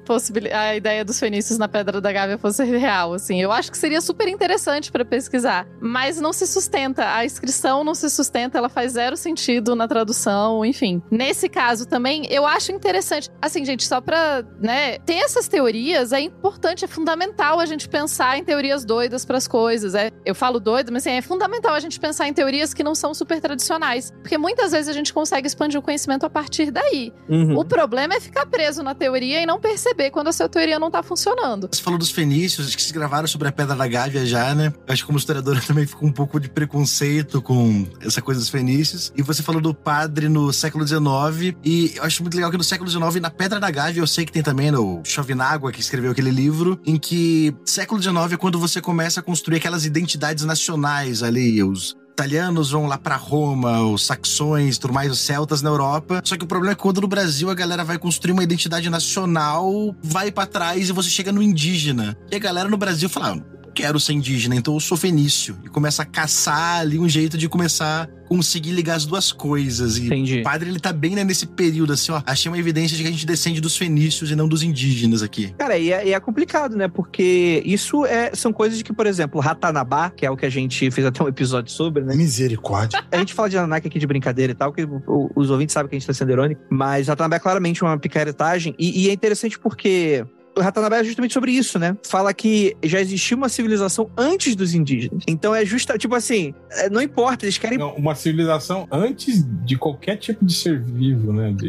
a ideia dos fenícios na Pedra da Gávea fosse real, assim. Eu acho que seria super interessante pra pesquisar, mas não se sustenta. A inscrição não se sustenta, ela faz zero sentido na tradução, enfim. Nesse caso também, eu acho interessante. Assim, gente, só pra, né, ter essas teorias é importante, é fundamental a gente pensar em teorias doidas pras coisas. É, eu falo doido, mas assim, é fundamental a gente pensar em teorias que não são super tradicionais, porque muitas vezes a gente consegue expandir o conhecimento a partir daí. Uhum. O problema é ficar preso na teoria e não perceber quando a sua teoria não tá funcionando. Você falou dos fenícios, acho que vocês gravaram sobre a Pedra da Gávea já, né? Acho que como historiadora [laughs] também ficou um pouco de preconceito com essa coisa dos fenícios. E você falou do padre no século XIX. E eu acho muito legal que no século XIX, na Pedra da Gávea, eu sei que tem também o Chovinágua, que escreveu aquele livro, em que século XIX é quando você começa a construir aquelas identidades nacionais ali, os italianos vão lá pra Roma, os saxões, tudo mais, os celtas na Europa. Só que o problema é que quando no Brasil a galera vai construir uma identidade nacional, vai pra trás e você chega no indígena. E a galera no Brasil fala, quero ser indígena, então eu sou fenício. E começa a caçar ali um jeito de começar a conseguir ligar as duas coisas. E Entendi. o padre, ele tá bem né, nesse período, assim, ó. Achei uma evidência de que a gente descende dos fenícios e não dos indígenas aqui. Cara, e é, e é complicado, né? Porque isso é, são coisas que, por exemplo, Ratanabá, que é o que a gente [laughs] fez até um episódio sobre, né? Misericórdia. A gente fala de Anunnaki aqui de brincadeira e tal, que os ouvintes sabem que a gente tá sendo irônico, mas Ratanabá é claramente uma picaretagem, e, e é interessante porque o Ratanabá é justamente sobre isso, né? Fala que já existia uma civilização antes dos indígenas. Então é justa, tipo assim, é, não importa, eles querem. Não, uma civilização antes de qualquer tipo de ser vivo, né? [laughs] de-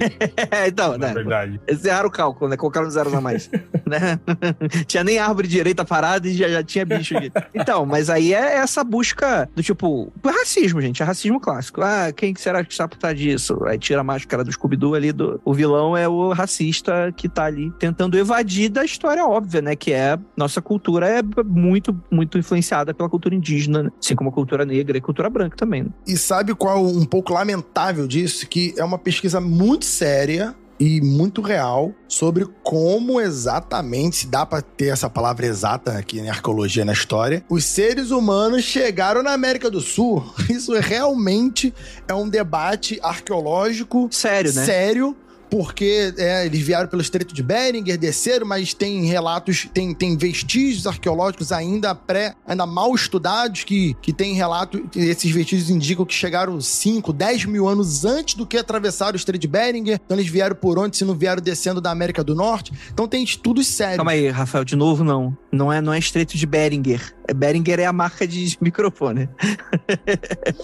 É, então, na né? verdade. Eles erraram o cálculo, né? Colocaram zeros a mais. [laughs] né? [laughs] tinha nem árvore direita parada e já, já tinha bicho aqui. Então, mas aí é essa busca do tipo. Racismo, gente. É racismo clássico. Ah, quem que será que está por trás disso? Aí tira a máscara do Scooby-Doo ali. Do... O vilão é o racista que tá ali tentando evadir da história óbvia, né? Que é. Nossa cultura é muito, muito influenciada pela cultura indígena, né? assim como a cultura negra e a cultura branca também. Né? E sabe qual um pouco lamentável disso? Que é uma pesquisa muito séria e muito real sobre como exatamente, se dá pra ter essa palavra exata aqui em arqueologia na história, os seres humanos chegaram na América do Sul. [laughs] Isso realmente é um debate arqueológico Sério, né? sério. Porque é, eles vieram pelo Estreito de Beringer, desceram, mas tem relatos, tem, tem vestígios arqueológicos ainda pré, ainda mal estudados, que, que tem relato, esses vestígios indicam que chegaram 5, 10 mil anos antes do que atravessaram o Estreito de Beringer. Então eles vieram por onde, se não vieram descendo da América do Norte. Então tem estudos sérios. Calma aí, Rafael, de novo não. Não é, não é Estreito de Beringer. Behringer é a marca de [laughs] microfone.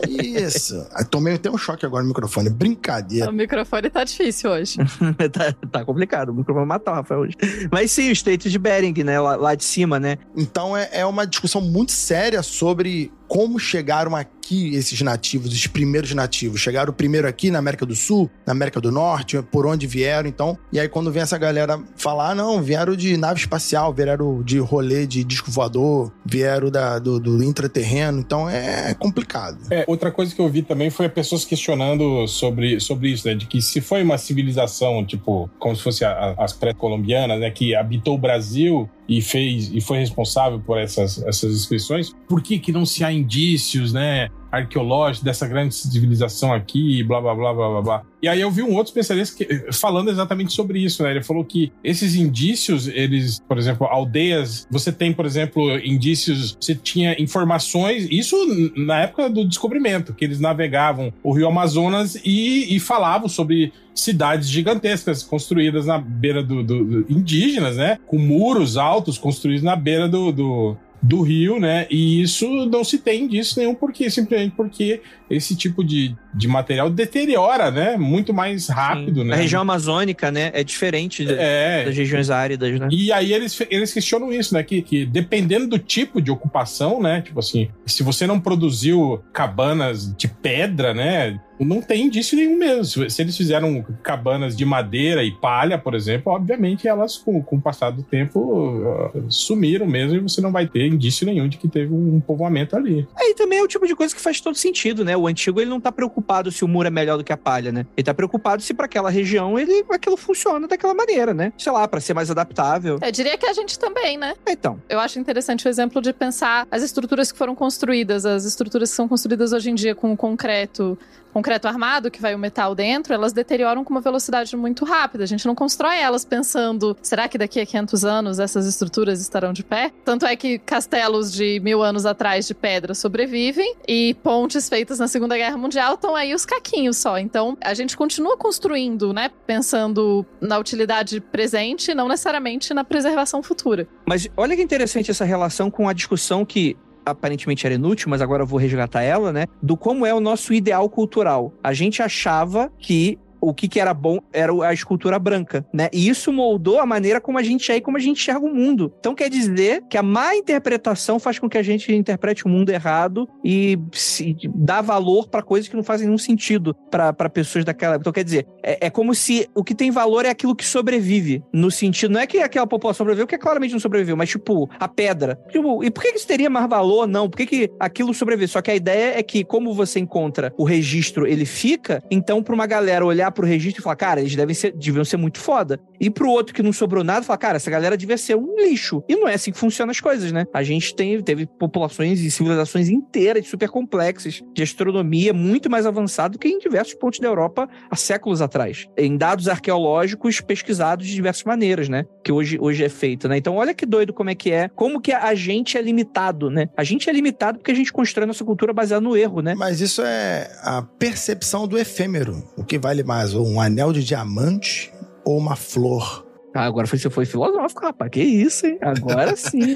Isso. Aí tomei até um choque agora no microfone. Brincadeira. O microfone tá difícil hoje. [laughs] tá, tá complicado. O microfone vai matar o Rafael hoje. Mas sim, o Estreito de Bering, né? Lá, lá de cima, né? Então é, é uma discussão muito séria sobre como chegaram aqui esses nativos, os primeiros nativos. Chegaram primeiro aqui na América do Sul, na América do Norte, por onde vieram, então. E aí, quando vem essa galera falar, não, vieram de nave espacial, vieram de rolê de disco voador, vieram da, do, do intraterreno, então é complicado. É, outra coisa que eu vi também foi pessoas questionando sobre, sobre isso, né? De que se foi uma civilização, tipo, como se fosse a, as pré-colombianas, né? Que habitou o Brasil e fez e foi responsável por essas, essas inscrições, por que, que não se há indícios, né? Arqueológicos dessa grande civilização aqui, blá blá blá blá blá. E aí eu vi um outro especialista que, falando exatamente sobre isso, né? Ele falou que esses indícios, eles, por exemplo, aldeias, você tem, por exemplo, indícios, você tinha informações, isso na época do descobrimento, que eles navegavam o rio Amazonas e, e falavam sobre cidades gigantescas construídas na beira do, do, do, indígenas, né? Com muros altos construídos na beira do, do, do rio, né? E isso não se tem disso nenhum porque simplesmente porque esse tipo de, de material deteriora, né? Muito mais rápido, Sim. né? A região amazônica, né? É diferente de, é. das regiões áridas, né? E aí eles, eles questionam isso, né? Que, que dependendo do tipo de ocupação, né? Tipo assim, se você não produziu cabanas de pedra, né? Não tem indício nenhum mesmo. Se eles fizeram cabanas de madeira e palha, por exemplo, obviamente elas, com, com o passar do tempo, uh, sumiram mesmo e você não vai ter indício nenhum de que teve um, povoamento ali. Aí também é o tipo de coisa que faz todo sentido, né? O antigo ele não tá preocupado se o muro é melhor do que a palha, né? Ele tá preocupado se para aquela região ele, aquilo funciona daquela maneira, né? Sei lá, para ser mais adaptável. Eu diria que a gente também, né? Então. Eu acho interessante o exemplo de pensar as estruturas que foram construídas, as estruturas que são construídas hoje em dia com concreto, concreto armado, que vai o metal dentro, elas deterioram com uma velocidade muito rápida. A gente não constrói elas pensando, será que daqui a 500 anos essas estruturas estarão de pé? Tanto é que castelos de mil anos atrás de pedra sobrevivem e pontes feitas na Segunda Guerra Mundial estão aí os caquinhos só. Então, a gente continua construindo, né? Pensando na utilidade presente, não necessariamente na preservação futura. Mas olha que interessante essa relação com a discussão que aparentemente era inútil, mas agora eu vou resgatar ela, né? Do como é o nosso ideal cultural. A gente achava que o que, que era bom era a escultura branca, né? E isso moldou a maneira como a gente é e como a gente enxerga o mundo. Então quer dizer que a má interpretação faz com que a gente interprete o mundo errado e dá valor para coisas que não fazem nenhum sentido para pessoas daquela. Então quer dizer, é, é, como se o que tem valor é aquilo que sobrevive. No sentido, não é que aquela população sobreviveu, que claramente não sobreviveu, mas tipo, a pedra. Tipo, e por que isso teria mais valor? Não, por que, que aquilo sobreviveu? Só que a ideia é que, como você encontra o registro, ele fica, então, para uma galera olhar pro registro e falar, cara, eles devem ser, deviam ser muito foda. E pro outro que não sobrou nada, falar, cara, essa galera devia ser um lixo. E não é assim que funcionam as coisas, né? A gente tem, teve populações e civilizações inteiras, super complexas, de astronomia muito mais avançada do que em diversos pontos da Europa há séculos atrás. Em dados arqueológicos pesquisados de diversas maneiras, né? Que hoje, hoje é feito, né? Então, olha que doido como é que é, como que a gente é limitado, né? A gente é limitado porque a gente constrói nossa cultura baseada no erro, né? Mas isso é a percepção do efêmero. O que vale mais? Ou um anel de diamante ou uma flor. Ah, agora você foi filosófico, rapaz. Que isso, hein? Agora [laughs] sim.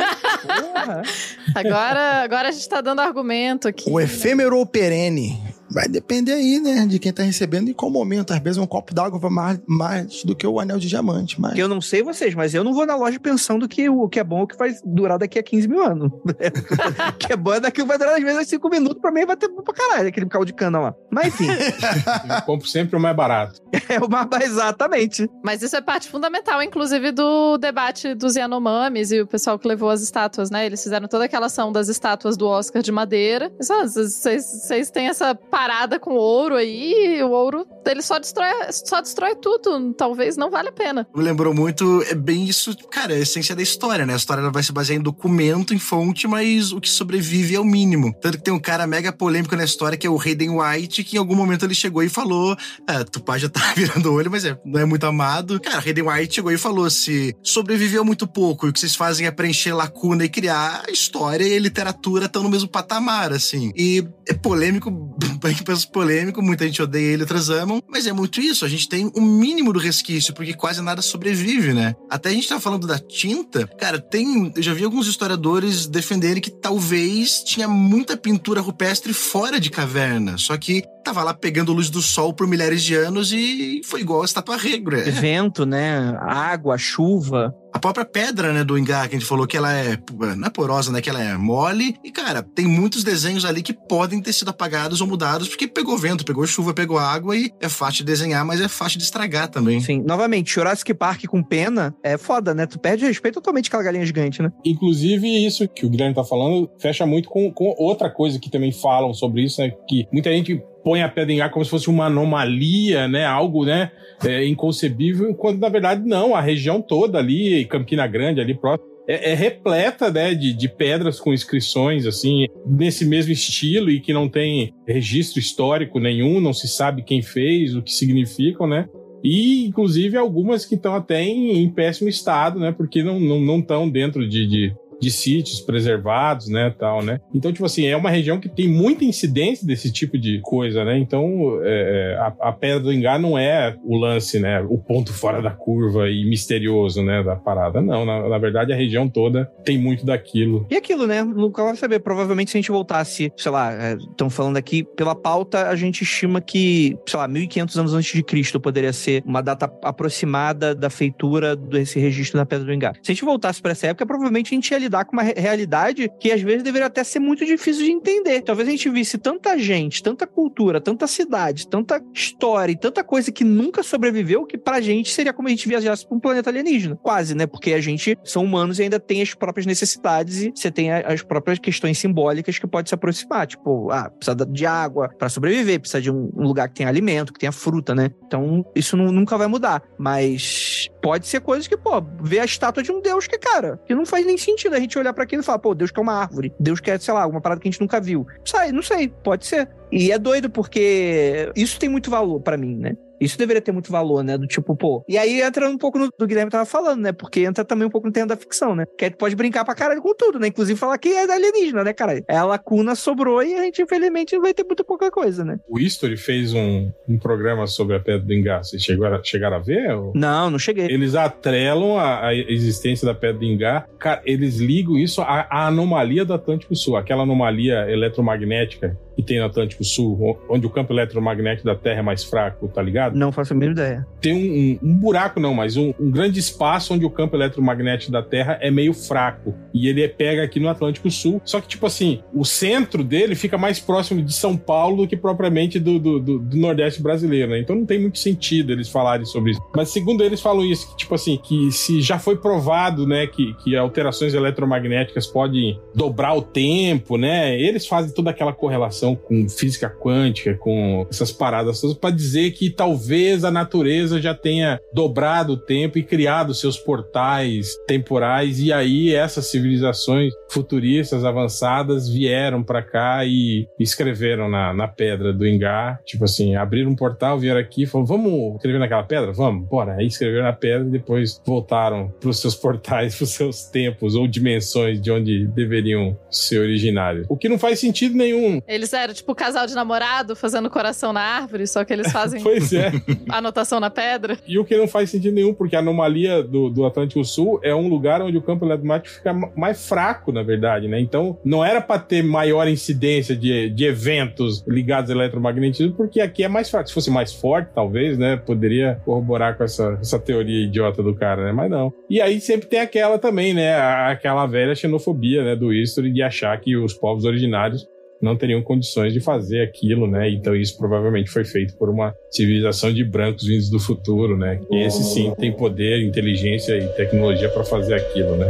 agora, agora a gente tá dando argumento aqui. O efêmero ou perene? Vai depender aí, né, de quem tá recebendo e qual momento. Às vezes um copo d'água vai mais, mais do que o anel de diamante. Mas... Eu não sei vocês, mas eu não vou na loja pensando que o que é bom é o que vai durar daqui a 15 mil anos. o [laughs] que é bom é daqui vai durar às vezes 5 minutos, pra mim vai ter pra caralho aquele caldo de cana lá. Mas enfim. [laughs] eu compro sempre o mais barato. [laughs] É o mais exatamente. Mas isso é parte fundamental, inclusive, do debate dos Yanomamis e o pessoal que levou as estátuas, né? Eles fizeram toda aquela ação das estátuas do Oscar de madeira. Vocês têm essa parada com ouro aí, o ouro ele só destrói, só destrói tudo. Talvez não vale a pena. Me lembrou muito, é bem isso, cara, é a essência da história, né? A história vai se basear em documento, em fonte, mas o que sobrevive é o mínimo. Tanto que tem um cara mega polêmico na história que é o Hayden White, que em algum momento ele chegou e falou: Ah, tu pai já tá [laughs] virando olho, mas é, não é muito amado. Cara, Hayden White chegou e falou: se sobreviveu muito pouco e o que vocês fazem é preencher lacuna e criar história e literatura estão no mesmo patamar, assim. E é polêmico [laughs] punk polêmico, muita gente odeia ele, outras amam, mas é muito isso, a gente tem o um mínimo do resquício, porque quase nada sobrevive, né? Até a gente tá falando da tinta, cara, tem, eu já vi alguns historiadores defenderem que talvez tinha muita pintura rupestre fora de caverna, só que tava lá pegando luz do sol por milhares de anos e foi igual a estátua regra. Vento, né? Água, chuva. A própria pedra, né, do Ingá, que a gente falou que ela é, não é porosa, né, que ela é mole. E, cara, tem muitos desenhos ali que podem ter sido apagados ou mudados porque pegou vento, pegou chuva, pegou água e é fácil de desenhar, mas é fácil de estragar também. Sim, novamente, Jurassic Park com pena é foda, né? Tu perde respeito totalmente aquela galinha gigante, né? Inclusive, isso que o Guilherme tá falando fecha muito com, com outra coisa que também falam sobre isso, né? Que muita gente põe a pedra em ar como se fosse uma anomalia, né? Algo, né? É, inconcebível, quando na verdade não, a região toda ali, Campina Grande, ali próximo, é, é, repleta né, de, de pedras com inscrições assim nesse mesmo estilo e que não tem registro histórico nenhum, não se sabe quem fez, o que significam, né? E, inclusive, algumas que estão até em, em, péssimo estado, né? Porque não estão não, não dentro de, de, de sítios preservados, né, tal, né? Então, tipo assim, é uma região que tem muita incidência desse tipo de coisa, né? Então, é, é, a, a, Pedra do Ingá não é o lance, né? O ponto fora da curva e misterioso, né, da parada. Não, na, na verdade, a região toda tem muito daquilo. E aquilo, né? Nunca vai saber. Provavelmente, se a gente voltasse, sei lá, estão é, falando aqui, pela pauta, a gente estima que, sei lá, 1500 anos antes de Cristo poderia ser uma data aproximada da feitura desse registro na Pedra do Ingá. Se a gente voltasse para essa época, provavelmente a gente ia lidar com uma realidade que às vezes deveria até ser muito difícil de entender. Talvez a gente visse tanta gente, tanta cultura, tanta cidade, tanta história e tanta coisa que nunca sobreviveu que pra gente seria como a gente viajasse pra um planeta alienígena. Quase, né? Porque a gente são humanos e ainda tem as próprias necessidades e você tem as próprias questões simbólicas que pode se aproximar. Tipo, ah, precisa de água para sobreviver, precisa de um lugar que tenha alimento, que tenha fruta, né? Então, isso nunca vai mudar. Mas pode ser coisas que, pô, ver a estátua de um deus que, cara, que não faz nem sentido a gente olhar para aquilo e falar, pô, Deus quer uma árvore, Deus quer, sei lá, alguma parada que a gente nunca viu. Sai, não sei, pode ser. E é doido porque isso tem muito valor para mim, né? Isso deveria ter muito valor, né? Do tipo, pô. E aí entra um pouco no do Guilherme tava falando, né? Porque entra também um pouco no terreno da ficção, né? Que aí tu pode brincar pra caralho com tudo, né? Inclusive falar que é alienígena, né, cara? É a lacuna sobrou e a gente, infelizmente, vai ter muito pouca coisa, né? O History fez um, um programa sobre a Pedra do Ingá. Vocês chegaram, chegaram a ver? Ou... Não, não cheguei. Eles atrelam a, a, existência da Pedra do Ingá. Cara, eles ligam isso à, à anomalia do Atlântico Sul, aquela anomalia eletromagnética que tem no Atlântico Sul, onde o campo eletromagnético da Terra é mais fraco, tá ligado? Não faço a mínima ideia. Tem um, um, um buraco, não, mas um, um, grande espaço onde o campo eletromagnético da Terra é meio fraco. E ele pega aqui no Atlântico Sul. Só que, tipo assim, o centro dele fica mais próximo de São Paulo do que propriamente do, do, do, do Nordeste brasileiro, né? Então não tem muito sentido eles falarem sobre isso. Mas segundo eles falam isso, que, tipo assim, que se já foi provado, né, que, que alterações eletromagnéticas podem dobrar o tempo, né? Eles fazem toda aquela correlação relação com física quântica, com essas paradas todas, para dizer que talvez a natureza já tenha dobrado o tempo e criado seus portais temporais, e aí essas civilizações futuristas avançadas vieram para cá e escreveram na, na pedra do Engar, tipo assim, abriram um portal, vieram aqui e falaram: vamos escrever naquela pedra? Vamos, bora. Aí escreveram na pedra e depois voltaram para os seus portais, [laughs] para os seus tempos ou dimensões de onde deveriam ser originários. O que não faz sentido nenhum. Eles sério, tipo casal de namorado fazendo coração na árvore, só que eles [laughs] fazem pois é. [laughs] anotação na pedra. E o que não faz sentido nenhum, porque a anomalia do, do Atlântico Sul é um lugar onde o campo eletromagnético fica mais fraco, na verdade, né? Então, não era para ter maior incidência de, de eventos ligados ao eletromagnetismo, porque aqui é mais fraco. Se fosse mais forte, talvez, né? Poderia corroborar com essa, essa teoria idiota do cara, né? Mas não. E aí sempre tem aquela também, né? Aquela velha xenofobia, né? Do History de achar que os povos originários não teriam condições de fazer aquilo, né? Então isso provavelmente foi feito por uma civilização de brancos vindos do futuro, né? E esse sim tem poder, inteligência e tecnologia para fazer aquilo, né?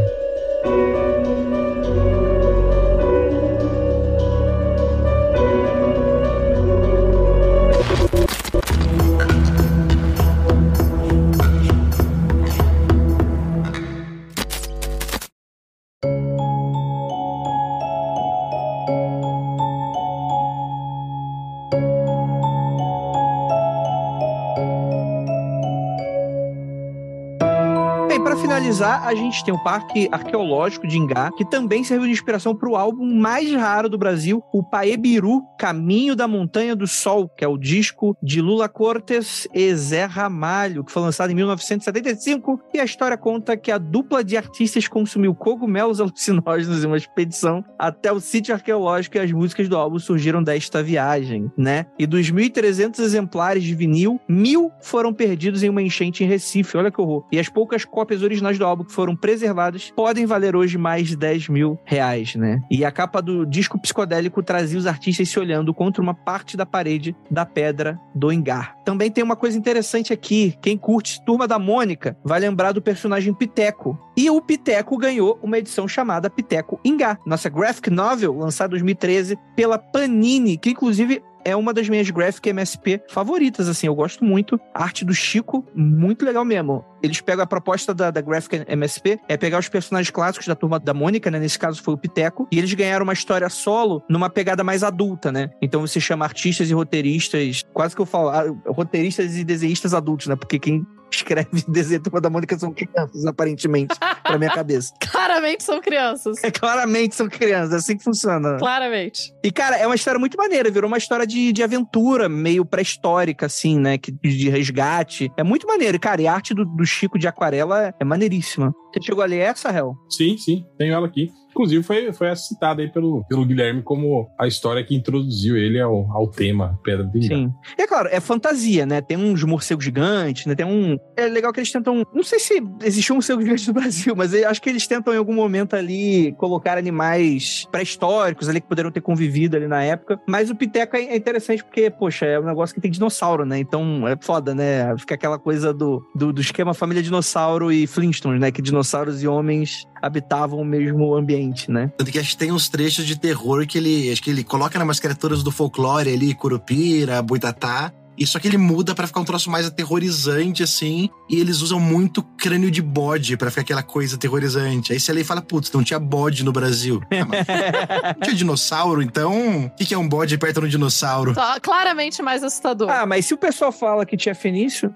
A gente tem o Parque Arqueológico de Ingá, que também serviu de inspiração para o álbum mais raro do Brasil, o Paebiru, Caminho da Montanha do Sol, que é o disco de Lula Cortes e Zé Ramalho, que foi lançado em 1975. E a história conta que a dupla de artistas consumiu cogumelos [laughs] alucinógenos em uma expedição até o sítio arqueológico e as músicas do álbum surgiram desta viagem, né? E dos 1.300 exemplares de vinil, mil foram perdidos em uma enchente em Recife. Olha que horror. E as poucas cópias originais do álbum que foram preservadas podem valer hoje mais de 10 mil reais, né? E a capa do disco psicodélico trazia os artistas se olhando contra uma parte da parede da pedra do Engar. Também tem uma coisa interessante aqui. Quem curte Turma da Mônica vai lembrar do personagem Piteco. E o Piteco ganhou uma edição chamada Piteco Engar, nossa graphic novel lançada em 2013 pela Panini, que inclusive é uma das minhas graphic MSP favoritas, assim, eu gosto muito. A arte do Chico, muito legal mesmo. Eles pegam a proposta da, da graphic MSP, é pegar os personagens clássicos da turma da Mônica, né? Nesse caso foi o Piteco, e eles ganharam uma história solo numa pegada mais adulta, né? Então você chama artistas e roteiristas, quase que eu falo, roteiristas e desenhistas adultos, né? Porque quem escreve desenho Turma da Mônica são crianças, aparentemente, pra minha cabeça. [laughs] Claramente são crianças. É, claramente são crianças, é assim que funciona. Claramente. E, cara, é uma história muito maneira, virou uma história de, de aventura, meio pré-histórica, assim, né? Que, de resgate. É muito maneiro. E, cara, e a arte do, do Chico de aquarela é maneiríssima. Você chegou a ler essa, Hel? Sim, sim, tenho ela aqui. Inclusive, foi, foi citada aí pelo, pelo Guilherme como a história que introduziu ele ao, ao tema Pedra do Ingá. Sim. E é claro, é fantasia, né? Tem uns morcegos gigantes, né? Tem um. É legal que eles tentam. Não sei se existiu um morcego gigante no Brasil, mas acho que eles tentam em algum momento ali colocar animais pré-históricos ali que poderiam ter convivido ali na época. Mas o Piteca é interessante porque, poxa, é um negócio que tem dinossauro, né? Então é foda, né? Fica aquela coisa do, do, do esquema família dinossauro e Flintstones, né? Que dinossauros e homens habitavam o mesmo ambiente, né? Tanto que acho que tem uns trechos de terror que ele, acho que ele coloca umas criaturas do folclore ali, Curupira, Boitatá, e só que ele muda pra ficar um troço mais aterrorizante, assim. E eles usam muito crânio de bode pra ficar aquela coisa aterrorizante. Aí você lê e fala, putz, não tinha bode no Brasil. [laughs] Ah, mas não tinha dinossauro, então. O que, que é um bode perto de um dinossauro? Tá claramente mais assustador. Ah, mas se o pessoal fala que tinha fenício,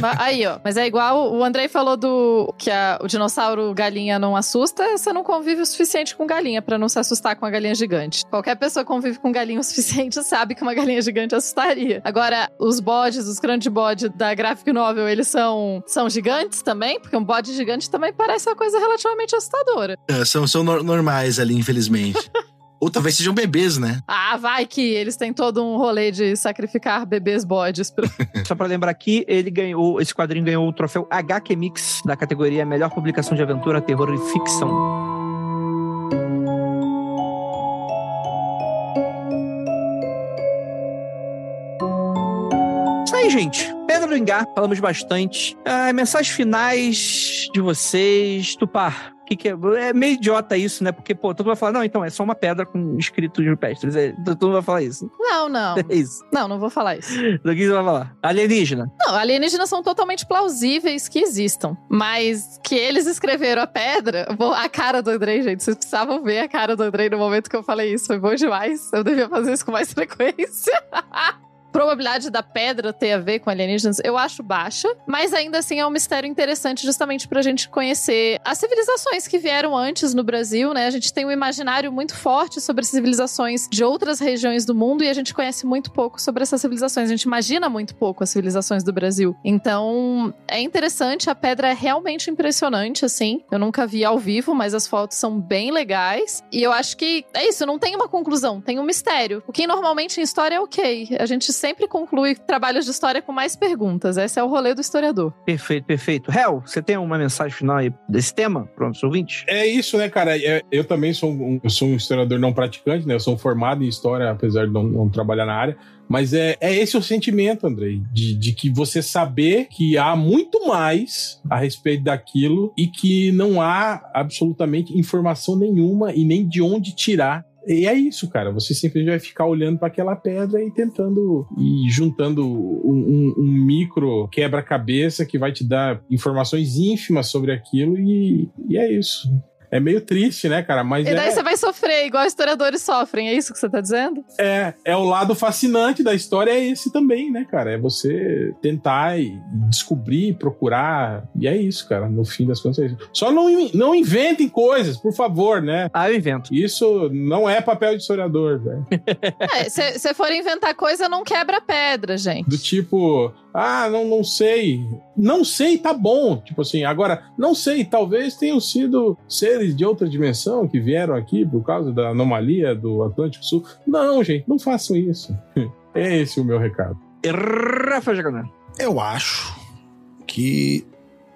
Ma- Aí, ó. Mas é igual o Andrei falou do que a- o dinossauro galinha não assusta, você não convive o suficiente com galinha pra não se assustar com a galinha gigante. Qualquer pessoa que convive com galinha o suficiente sabe que uma galinha gigante assustaria. Agora, os bodes, os grandes bodes da graphic novel, eles são, são gigantes também? Porque um bode gigante também parece uma coisa relativamente assustadora. É, são são nor- normais ali, infelizmente. [laughs] Ou talvez sejam bebês, né? Ah, vai que eles têm todo um rolê de sacrificar bebês bodes. pra- [laughs] só pra lembrar aqui, ele ganhou, esse quadrinho ganhou o troféu HQ Mix da categoria Melhor Publicação de Aventura, Terror e Ficção. Engar, falamos bastante. Ah, mensagens finais de vocês. Tupar, o que, que é? É meio idiota isso, né? Porque, pô, todo mundo vai falar, não, então é só uma pedra com escritos rupestres. É, todo mundo vai falar isso. Não, não. [laughs] É isso. Não, não vou falar isso. Do que você vai falar? Alienígena. Não, alienígenas são totalmente plausíveis que existam. Mas que eles escreveram a pedra. Bom, a cara do Andrei, gente. Vocês precisavam ver a cara do Andrei no momento que eu falei isso. Foi bom demais. Eu devia fazer isso com mais [laughs] frequência. Probabilidade da pedra ter a ver com alienígenas, eu acho baixa, mas ainda assim é um mistério interessante justamente pra gente conhecer as civilizações que vieram antes no Brasil, né? A gente tem um imaginário muito forte sobre civilizações de outras regiões do mundo e a gente conhece muito pouco sobre essas civilizações. A gente imagina muito pouco as civilizações do Brasil. Então, é interessante, a pedra é realmente impressionante, assim. Eu nunca vi ao vivo, mas as fotos são bem legais. E eu acho que é isso, não tem uma conclusão, tem um mistério. O que normalmente em história é ok. A gente sempre conclui trabalhos de história com mais perguntas. Esse é o rolê do historiador. Perfeito, perfeito. Hel, você tem uma mensagem final aí desse tema para os ouvintes? É isso, né, cara? É- Eu também sou um, eu sou um historiador não praticante, né? Eu sou formado em história, apesar de não, não trabalhar na área. Mas é, é esse o sentimento, Andrei, de, de que você saber que há muito mais a respeito daquilo e que não há absolutamente informação nenhuma e nem de onde tirar. E é isso, cara. Você simplesmente vai ficar olhando para aquela pedra e tentando e juntando um, um- um micro quebra-cabeça que vai te dar informações ínfimas sobre aquilo e, e é isso. É meio triste, né, cara? Mas E daí é, você vai sofrer, igual historiadores sofrem, é isso que você tá dizendo? é, é o lado fascinante da história, é esse também, né, cara? É você tentar e descobrir, procurar. E é isso, cara. No fim das contas, é isso. Só não, não inventem coisas, por favor, né? Ah, eu invento. Isso não é papel de historiador, velho. [laughs] É, se você for inventar coisa, não quebra pedra, gente. Do tipo, ah, não, não sei. Não sei, tá bom. Tipo assim, agora, não sei, talvez tenham sido seres de outra dimensão que vieram aqui por causa da anomalia do Atlântico Sul. Não, gente, não façam isso. [laughs] É esse o meu recado. Rafa Jacanã. Eu acho que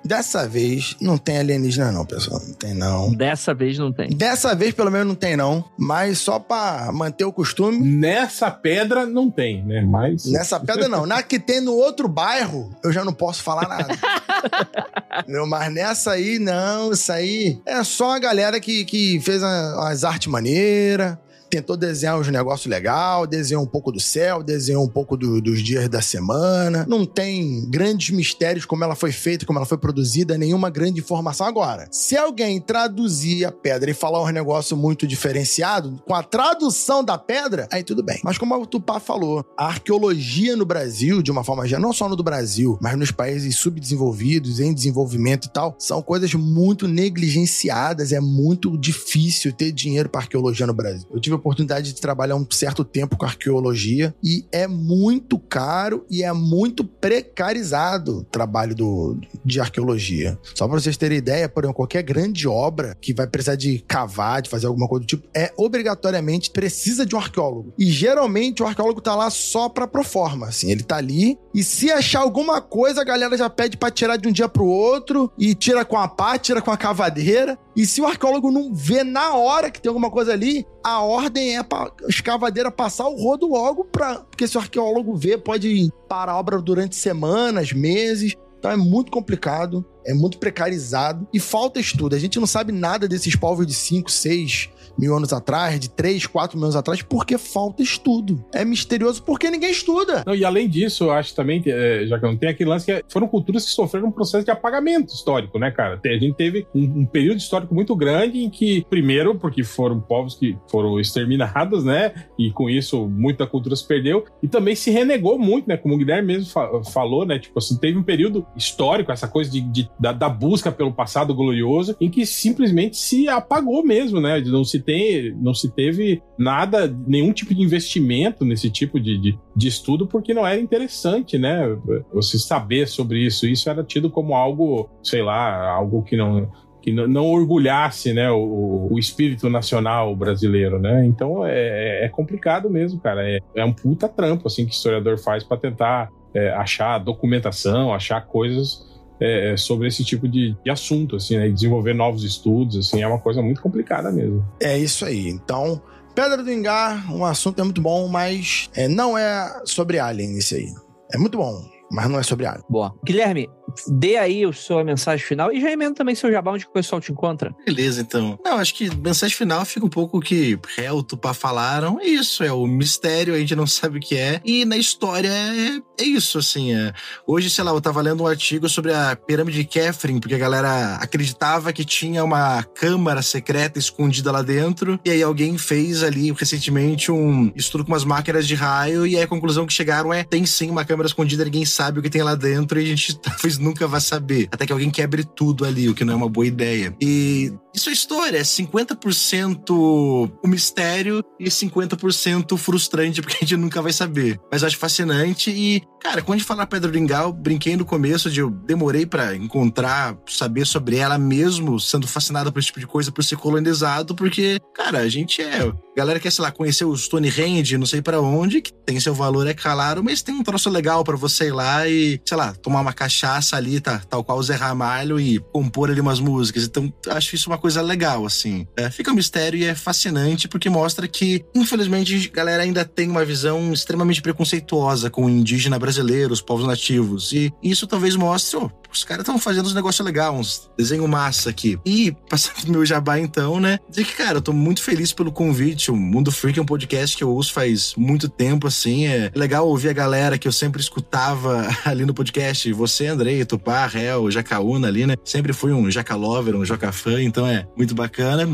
dessa vez não tem alienígena, não, pessoal. Não tem, não. Dessa vez não tem. Dessa vez, pelo menos, não tem, não. Mas só pra manter o costume. Nessa pedra não tem, né? Mas. Nessa pedra, não. Na que tem no outro bairro, eu já não posso falar nada. [laughs] Meu, mas nessa aí, não. Isso aí é só a galera que, que fez as artes maneiras. Tentou desenhar uns negócios legais, desenhou um pouco do céu, desenhou um pouco do- dos dias da semana. Não tem grandes mistérios como ela foi feita, como ela foi produzida, nenhuma grande informação. Agora, se alguém traduzir a pedra e falar um negócio muito diferenciado, com a tradução da pedra, aí tudo bem. Mas como o Tupá falou, a arqueologia no Brasil, de uma forma geral, não só no do Brasil, mas nos países subdesenvolvidos, em desenvolvimento e tal, são coisas muito negligenciadas. É muito difícil ter dinheiro para arqueologia no Brasil. Eu tive oportunidade de trabalhar um certo tempo com arqueologia e é muito caro e é muito precarizado o trabalho do, de arqueologia. Só para vocês terem ideia, por exemplo, qualquer grande obra que vai precisar de cavar, de fazer alguma coisa do tipo, é obrigatoriamente precisa de um arqueólogo. E geralmente o arqueólogo tá lá só pra proforma, assim, ele tá ali e se achar alguma coisa, a galera já pede pra tirar de um dia pro outro e tira com a pá, tira com a cavadeira. E se o arqueólogo não vê na hora que tem alguma coisa ali, a ordem é pra escavadeira passar o rodo logo pra. Porque se o arqueólogo vê, pode parar a obra durante semanas, meses. Então é muito complicado, é muito precarizado e falta estudo. A gente não sabe nada desses povos de 5, 6 mil anos atrás, de 3, 4 mil anos atrás, porque falta estudo. É misterioso porque ninguém estuda. Não, e além disso, eu acho também, é, já que não tem aquele lance que é- foram culturas que sofreram um processo de apagamento histórico, né, cara? A gente teve um, um período histórico muito grande em que, primeiro, porque foram povos que foram exterminados, né? E com isso, muita cultura se perdeu. E também se renegou muito, né? Como o Guilherme mesmo fa- falou, né? Tipo assim, teve um período histórico, essa coisa de, de- da, da busca pelo passado glorioso, em que simplesmente se apagou mesmo, né? Não se tem, não se teve nada, nenhum tipo de investimento nesse tipo de, de, de estudo, porque não era interessante, né? Você saber sobre isso. Isso era tido como algo, sei lá, algo que não que não, orgulhasse né, o, o espírito nacional brasileiro, né? Então é, é complicado mesmo, cara. É, é um puta trampo assim que o historiador faz para tentar é, achar documentação, achar coisas é, sobre esse tipo de, de assunto, assim, né? E desenvolver novos estudos, assim, é uma coisa muito complicada mesmo. É isso aí. Então, Pedra do Ingá, um assunto é muito bom, mas é, não é sobre Alien esse aí. É muito bom, mas não é sobre Alien. Boa. Guilherme, dê aí a sua mensagem final e já emenda também seu jabá onde o pessoal te encontra. Beleza, então. Não, acho que mensagem final fica um pouco o que réu, Tupá falaram. É isso, é o mistério, a gente não [laughs] sabe o que é. E na história é, é isso, assim. É. Hoje, sei lá, eu tava lendo um artigo sobre a pirâmide de Kefren, porque a galera acreditava que tinha uma câmara secreta escondida lá dentro. E aí alguém fez ali recentemente um estudo com umas máquinas de raio. E aí a conclusão que chegaram é: tem sim uma câmara escondida, ninguém sabe o que tem lá dentro. E a gente [laughs] talvez nunca vai saber. Até que alguém quebre tudo ali, o que não é uma boa ideia. E isso é história, é 50% o mistério e 50% frustrante, porque a gente nunca vai saber. Mas eu acho fascinante e, cara, quando a gente fala Pedra do brinquei no começo de eu demorei pra encontrar, saber sobre ela mesmo, sendo fascinado por esse tipo de coisa, por ser colonizado, porque, cara, a gente é. A galera quer, sei lá, conhecer o Stonehenge, não sei pra onde, que tem seu valor, é claro, mas tem um troço legal pra você ir lá e, sei lá, tomar uma cachaça ali, tá, tal qual o Zé Ramalho e compor ali umas músicas. Então, acho isso uma coisa legal, assim. É, fica um mistério e é fascinante porque mostra que, infelizmente, a galera ainda tem uma visão extremamente preconceituosa com o indígena brasileiro, os povos nativos. E isso talvez mostre, ó, os caras estão fazendo uns negócios legais, uns desenho massa aqui. E, passando [laughs] do meu jabá então, né? Dizer que, cara, eu tô muito feliz pelo convite. O Mundo Freak é um podcast que eu ouço faz muito tempo, assim. É legal ouvir a galera que eu sempre escutava [laughs] ali no podcast. Você, Andrei, Tupá, Réu, Jacaúna ali, né? Sempre fui um Jacalover, um Jocafã, então é muito bacana.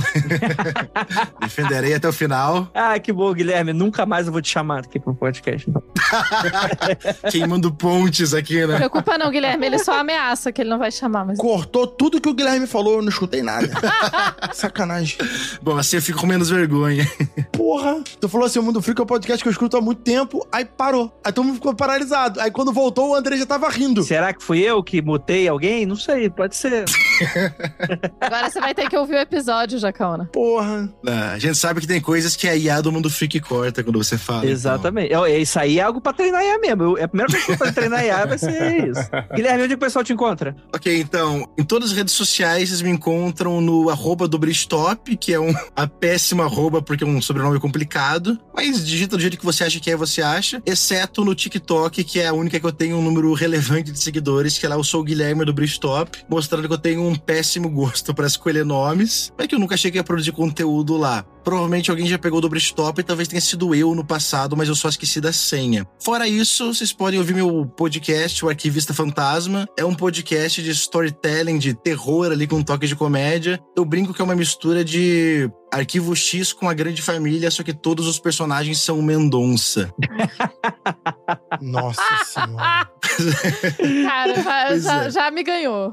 [laughs] Defenderei até o final. Ah, que bom, Guilherme. Nunca mais eu vou te chamar aqui pro podcast. Então. Queimando pontes aqui, Não né? preocupa não, Guilherme. Ele só ameaça que ele não vai chamar, mas... Cortou tudo que o Guilherme falou, eu não escutei nada. [laughs] Sacanagem. Bom, assim eu fico com menos vergonha. Porra. Tu falou assim, o Mundo Freak é um podcast que eu escuto há muito tempo, aí parou. Aí todo mundo ficou paralisado. Aí quando voltou, o André já tava rindo. Será que fui eu que mutei alguém? Não sei, pode ser. [laughs] Agora você vai ter que ouvir o episódio, Jacaona. Porra. Ah, A gente sabe que tem coisas que a IA do mundo freak corta quando você fala. então. Exatamente. É, Isso aí é algo pra treinar IA mesmo. Eu- a primeira coisa que eu vou fazer treinar IA vai ser isso. [laughs] Guilherme, onde que o pessoal te encontra? Ok, então, em todas as redes sociais vocês me encontram no arroba do Bristop, que é um, a péssima arroba porque é um sobrenome complicado, mas digita do jeito que você acha que é, você acha, exceto no TikTok, que é a única que eu tenho um número relevante de seguidores, que lá eu sou o Guilherme do Bristop, mostrando que eu tenho um péssimo gosto para escolher nomes, mas que eu nunca achei que ia produzir conteúdo lá. Provavelmente alguém já pegou o Dobristop e talvez tenha sido eu no passado, mas eu só esqueci da senha. Fora isso, vocês podem ouvir meu podcast, o Arquivista Fantasma. É um podcast de storytelling, de terror ali com um toque de comédia. Eu brinco que é uma mistura de Arquivo X com a Grande Família, só que todos os personagens são Mendonça. [laughs] Nossa [laughs] senhora. Cara, já, é. já me ganhou.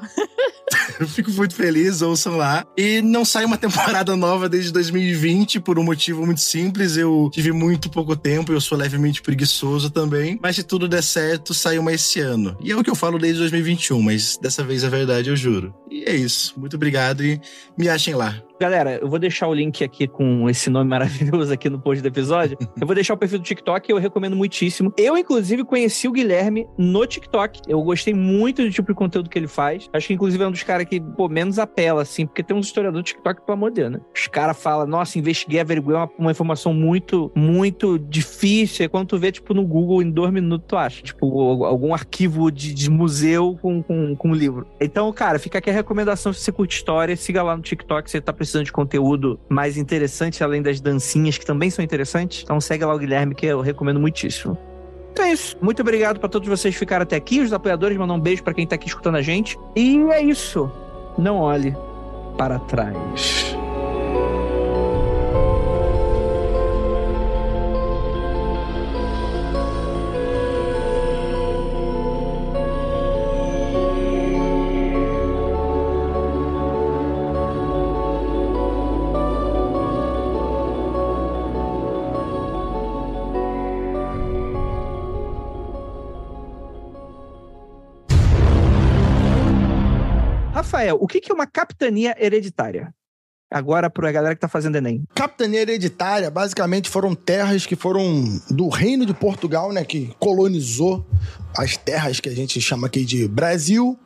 Eu fico muito feliz, ouçam lá. E não sai uma [laughs] temporada nova desde 2020, por um motivo muito simples. Eu tive muito pouco tempo, eu sou levemente preguiçoso também. Mas se tudo der certo, sai uma esse ano. E é o que eu falo desde 2021, mas dessa vez é verdade, eu juro. E é isso. Muito obrigado e me achem lá. Galera, eu vou deixar o link aqui com esse nome [laughs] maravilhoso aqui no post do episódio. Eu vou deixar o perfil do TikTok, eu recomendo muitíssimo. Eu, inclusive, conheci o Guilherme no TikTok. Eu gostei muito do tipo de conteúdo que ele faz. Acho que, inclusive, é um dos caras que, pô, menos apela, assim, porque tem uns historiadores do TikTok, pelo amor né? Os caras falam, nossa, investiguei, averiguei uma, uma informação muito, muito difícil. E quando tu vê, tipo, no Google, em dois minutos, tu acha. Tipo, algum arquivo de, de museu com, com, com livro. Então, cara, fica aqui a recomendação se você curte história, siga lá no TikTok, você tá precisando de conteúdo mais interessante, além das dancinhas, que também são interessantes. Então segue lá o Guilherme, que eu recomendo muitíssimo. Então é isso. Muito obrigado pra todos vocês que ficaram até aqui. Os apoiadores, mandar um beijo pra quem tá aqui escutando a gente. E é isso. Não olhe para trás. Rafael, o que que é uma capitania hereditária? Agora pra galera que tá fazendo Enem. Capitania hereditária, basicamente, foram terras que foram do reino de Portugal, né? Que colonizou as terras que a gente chama aqui de Brasil.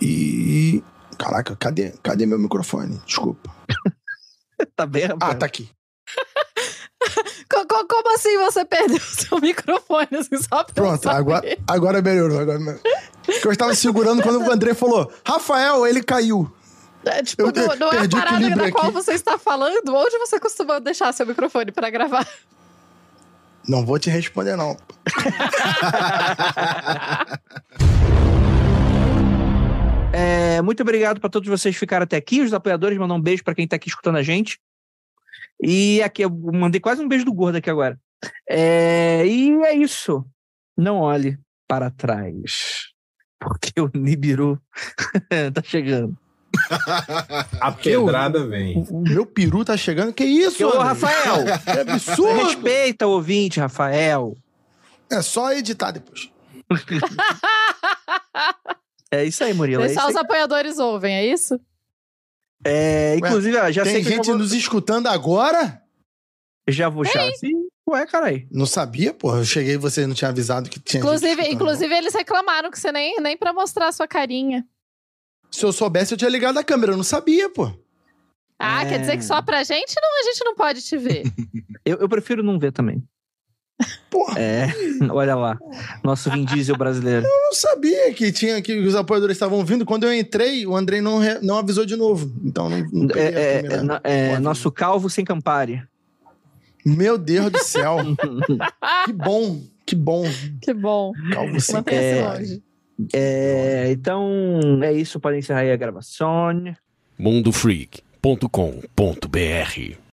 E. Caraca, cadê, cadê meu microfone? Desculpa. [laughs] tá bem, Rafael? Ah, tá aqui. Co- co- Como assim você perdeu o seu microfone? Assim, só pra Pronto, saber? agora, agora melhorou. Agora melhorou. Que eu estava segurando quando o André falou: Rafael, ele caiu. É, tipo, Eu não, não é a parada da qual aqui. você está falando. Onde você costuma deixar seu microfone pra gravar? Não vou te responder, não. [laughs] É, muito obrigado pra todos vocês que ficaram até aqui. Os apoiadores, mandar um beijo pra quem tá aqui escutando a gente. E aqui, eu mandei quase um beijo do gordo aqui agora. É, e é isso. Não olhe para trás. Porque o Nibiru [laughs] tá chegando. A pedrada vem. O meu peru tá chegando. Que isso, Ô, André? Rafael! Que [laughs] absurdo! Respeita o ouvinte, Rafael. É só editar depois. [laughs] É isso aí, Murilo. É, isso Deixar os aí. apoiadores ouvem, é isso? É, inclusive, ó, já sei Tem que eu gente já vou, nos escutando agora? já vou já. Sim, ué, carai. Não sabia, porra. Eu cheguei e você não tinha avisado que tinha gente Inclusive, inclusive eles reclamaram que você nem, nem pra mostrar a sua carinha. Se eu soubesse, eu tinha ligado a câmera. Eu não sabia, pô. Ah, É. quer dizer que só pra gente não, a gente não pode te ver. [laughs] Eu, eu prefiro não ver também. Porra, É, [laughs] olha lá. Nosso Vin Diesel brasileiro. eu não sabia que tinha que os apoiadores estavam vindo. Quando eu entrei, o Andrei não, re- não avisou de novo. Então não, não É, é, primeira- é, é, nosso calvo sem Campari. Meu Deus do céu. [laughs] que bom, que bom. que bom. Calvo sem Mantenha-se É. É, então, é isso. Podem encerrar aí a gravação. mundofreak.com.br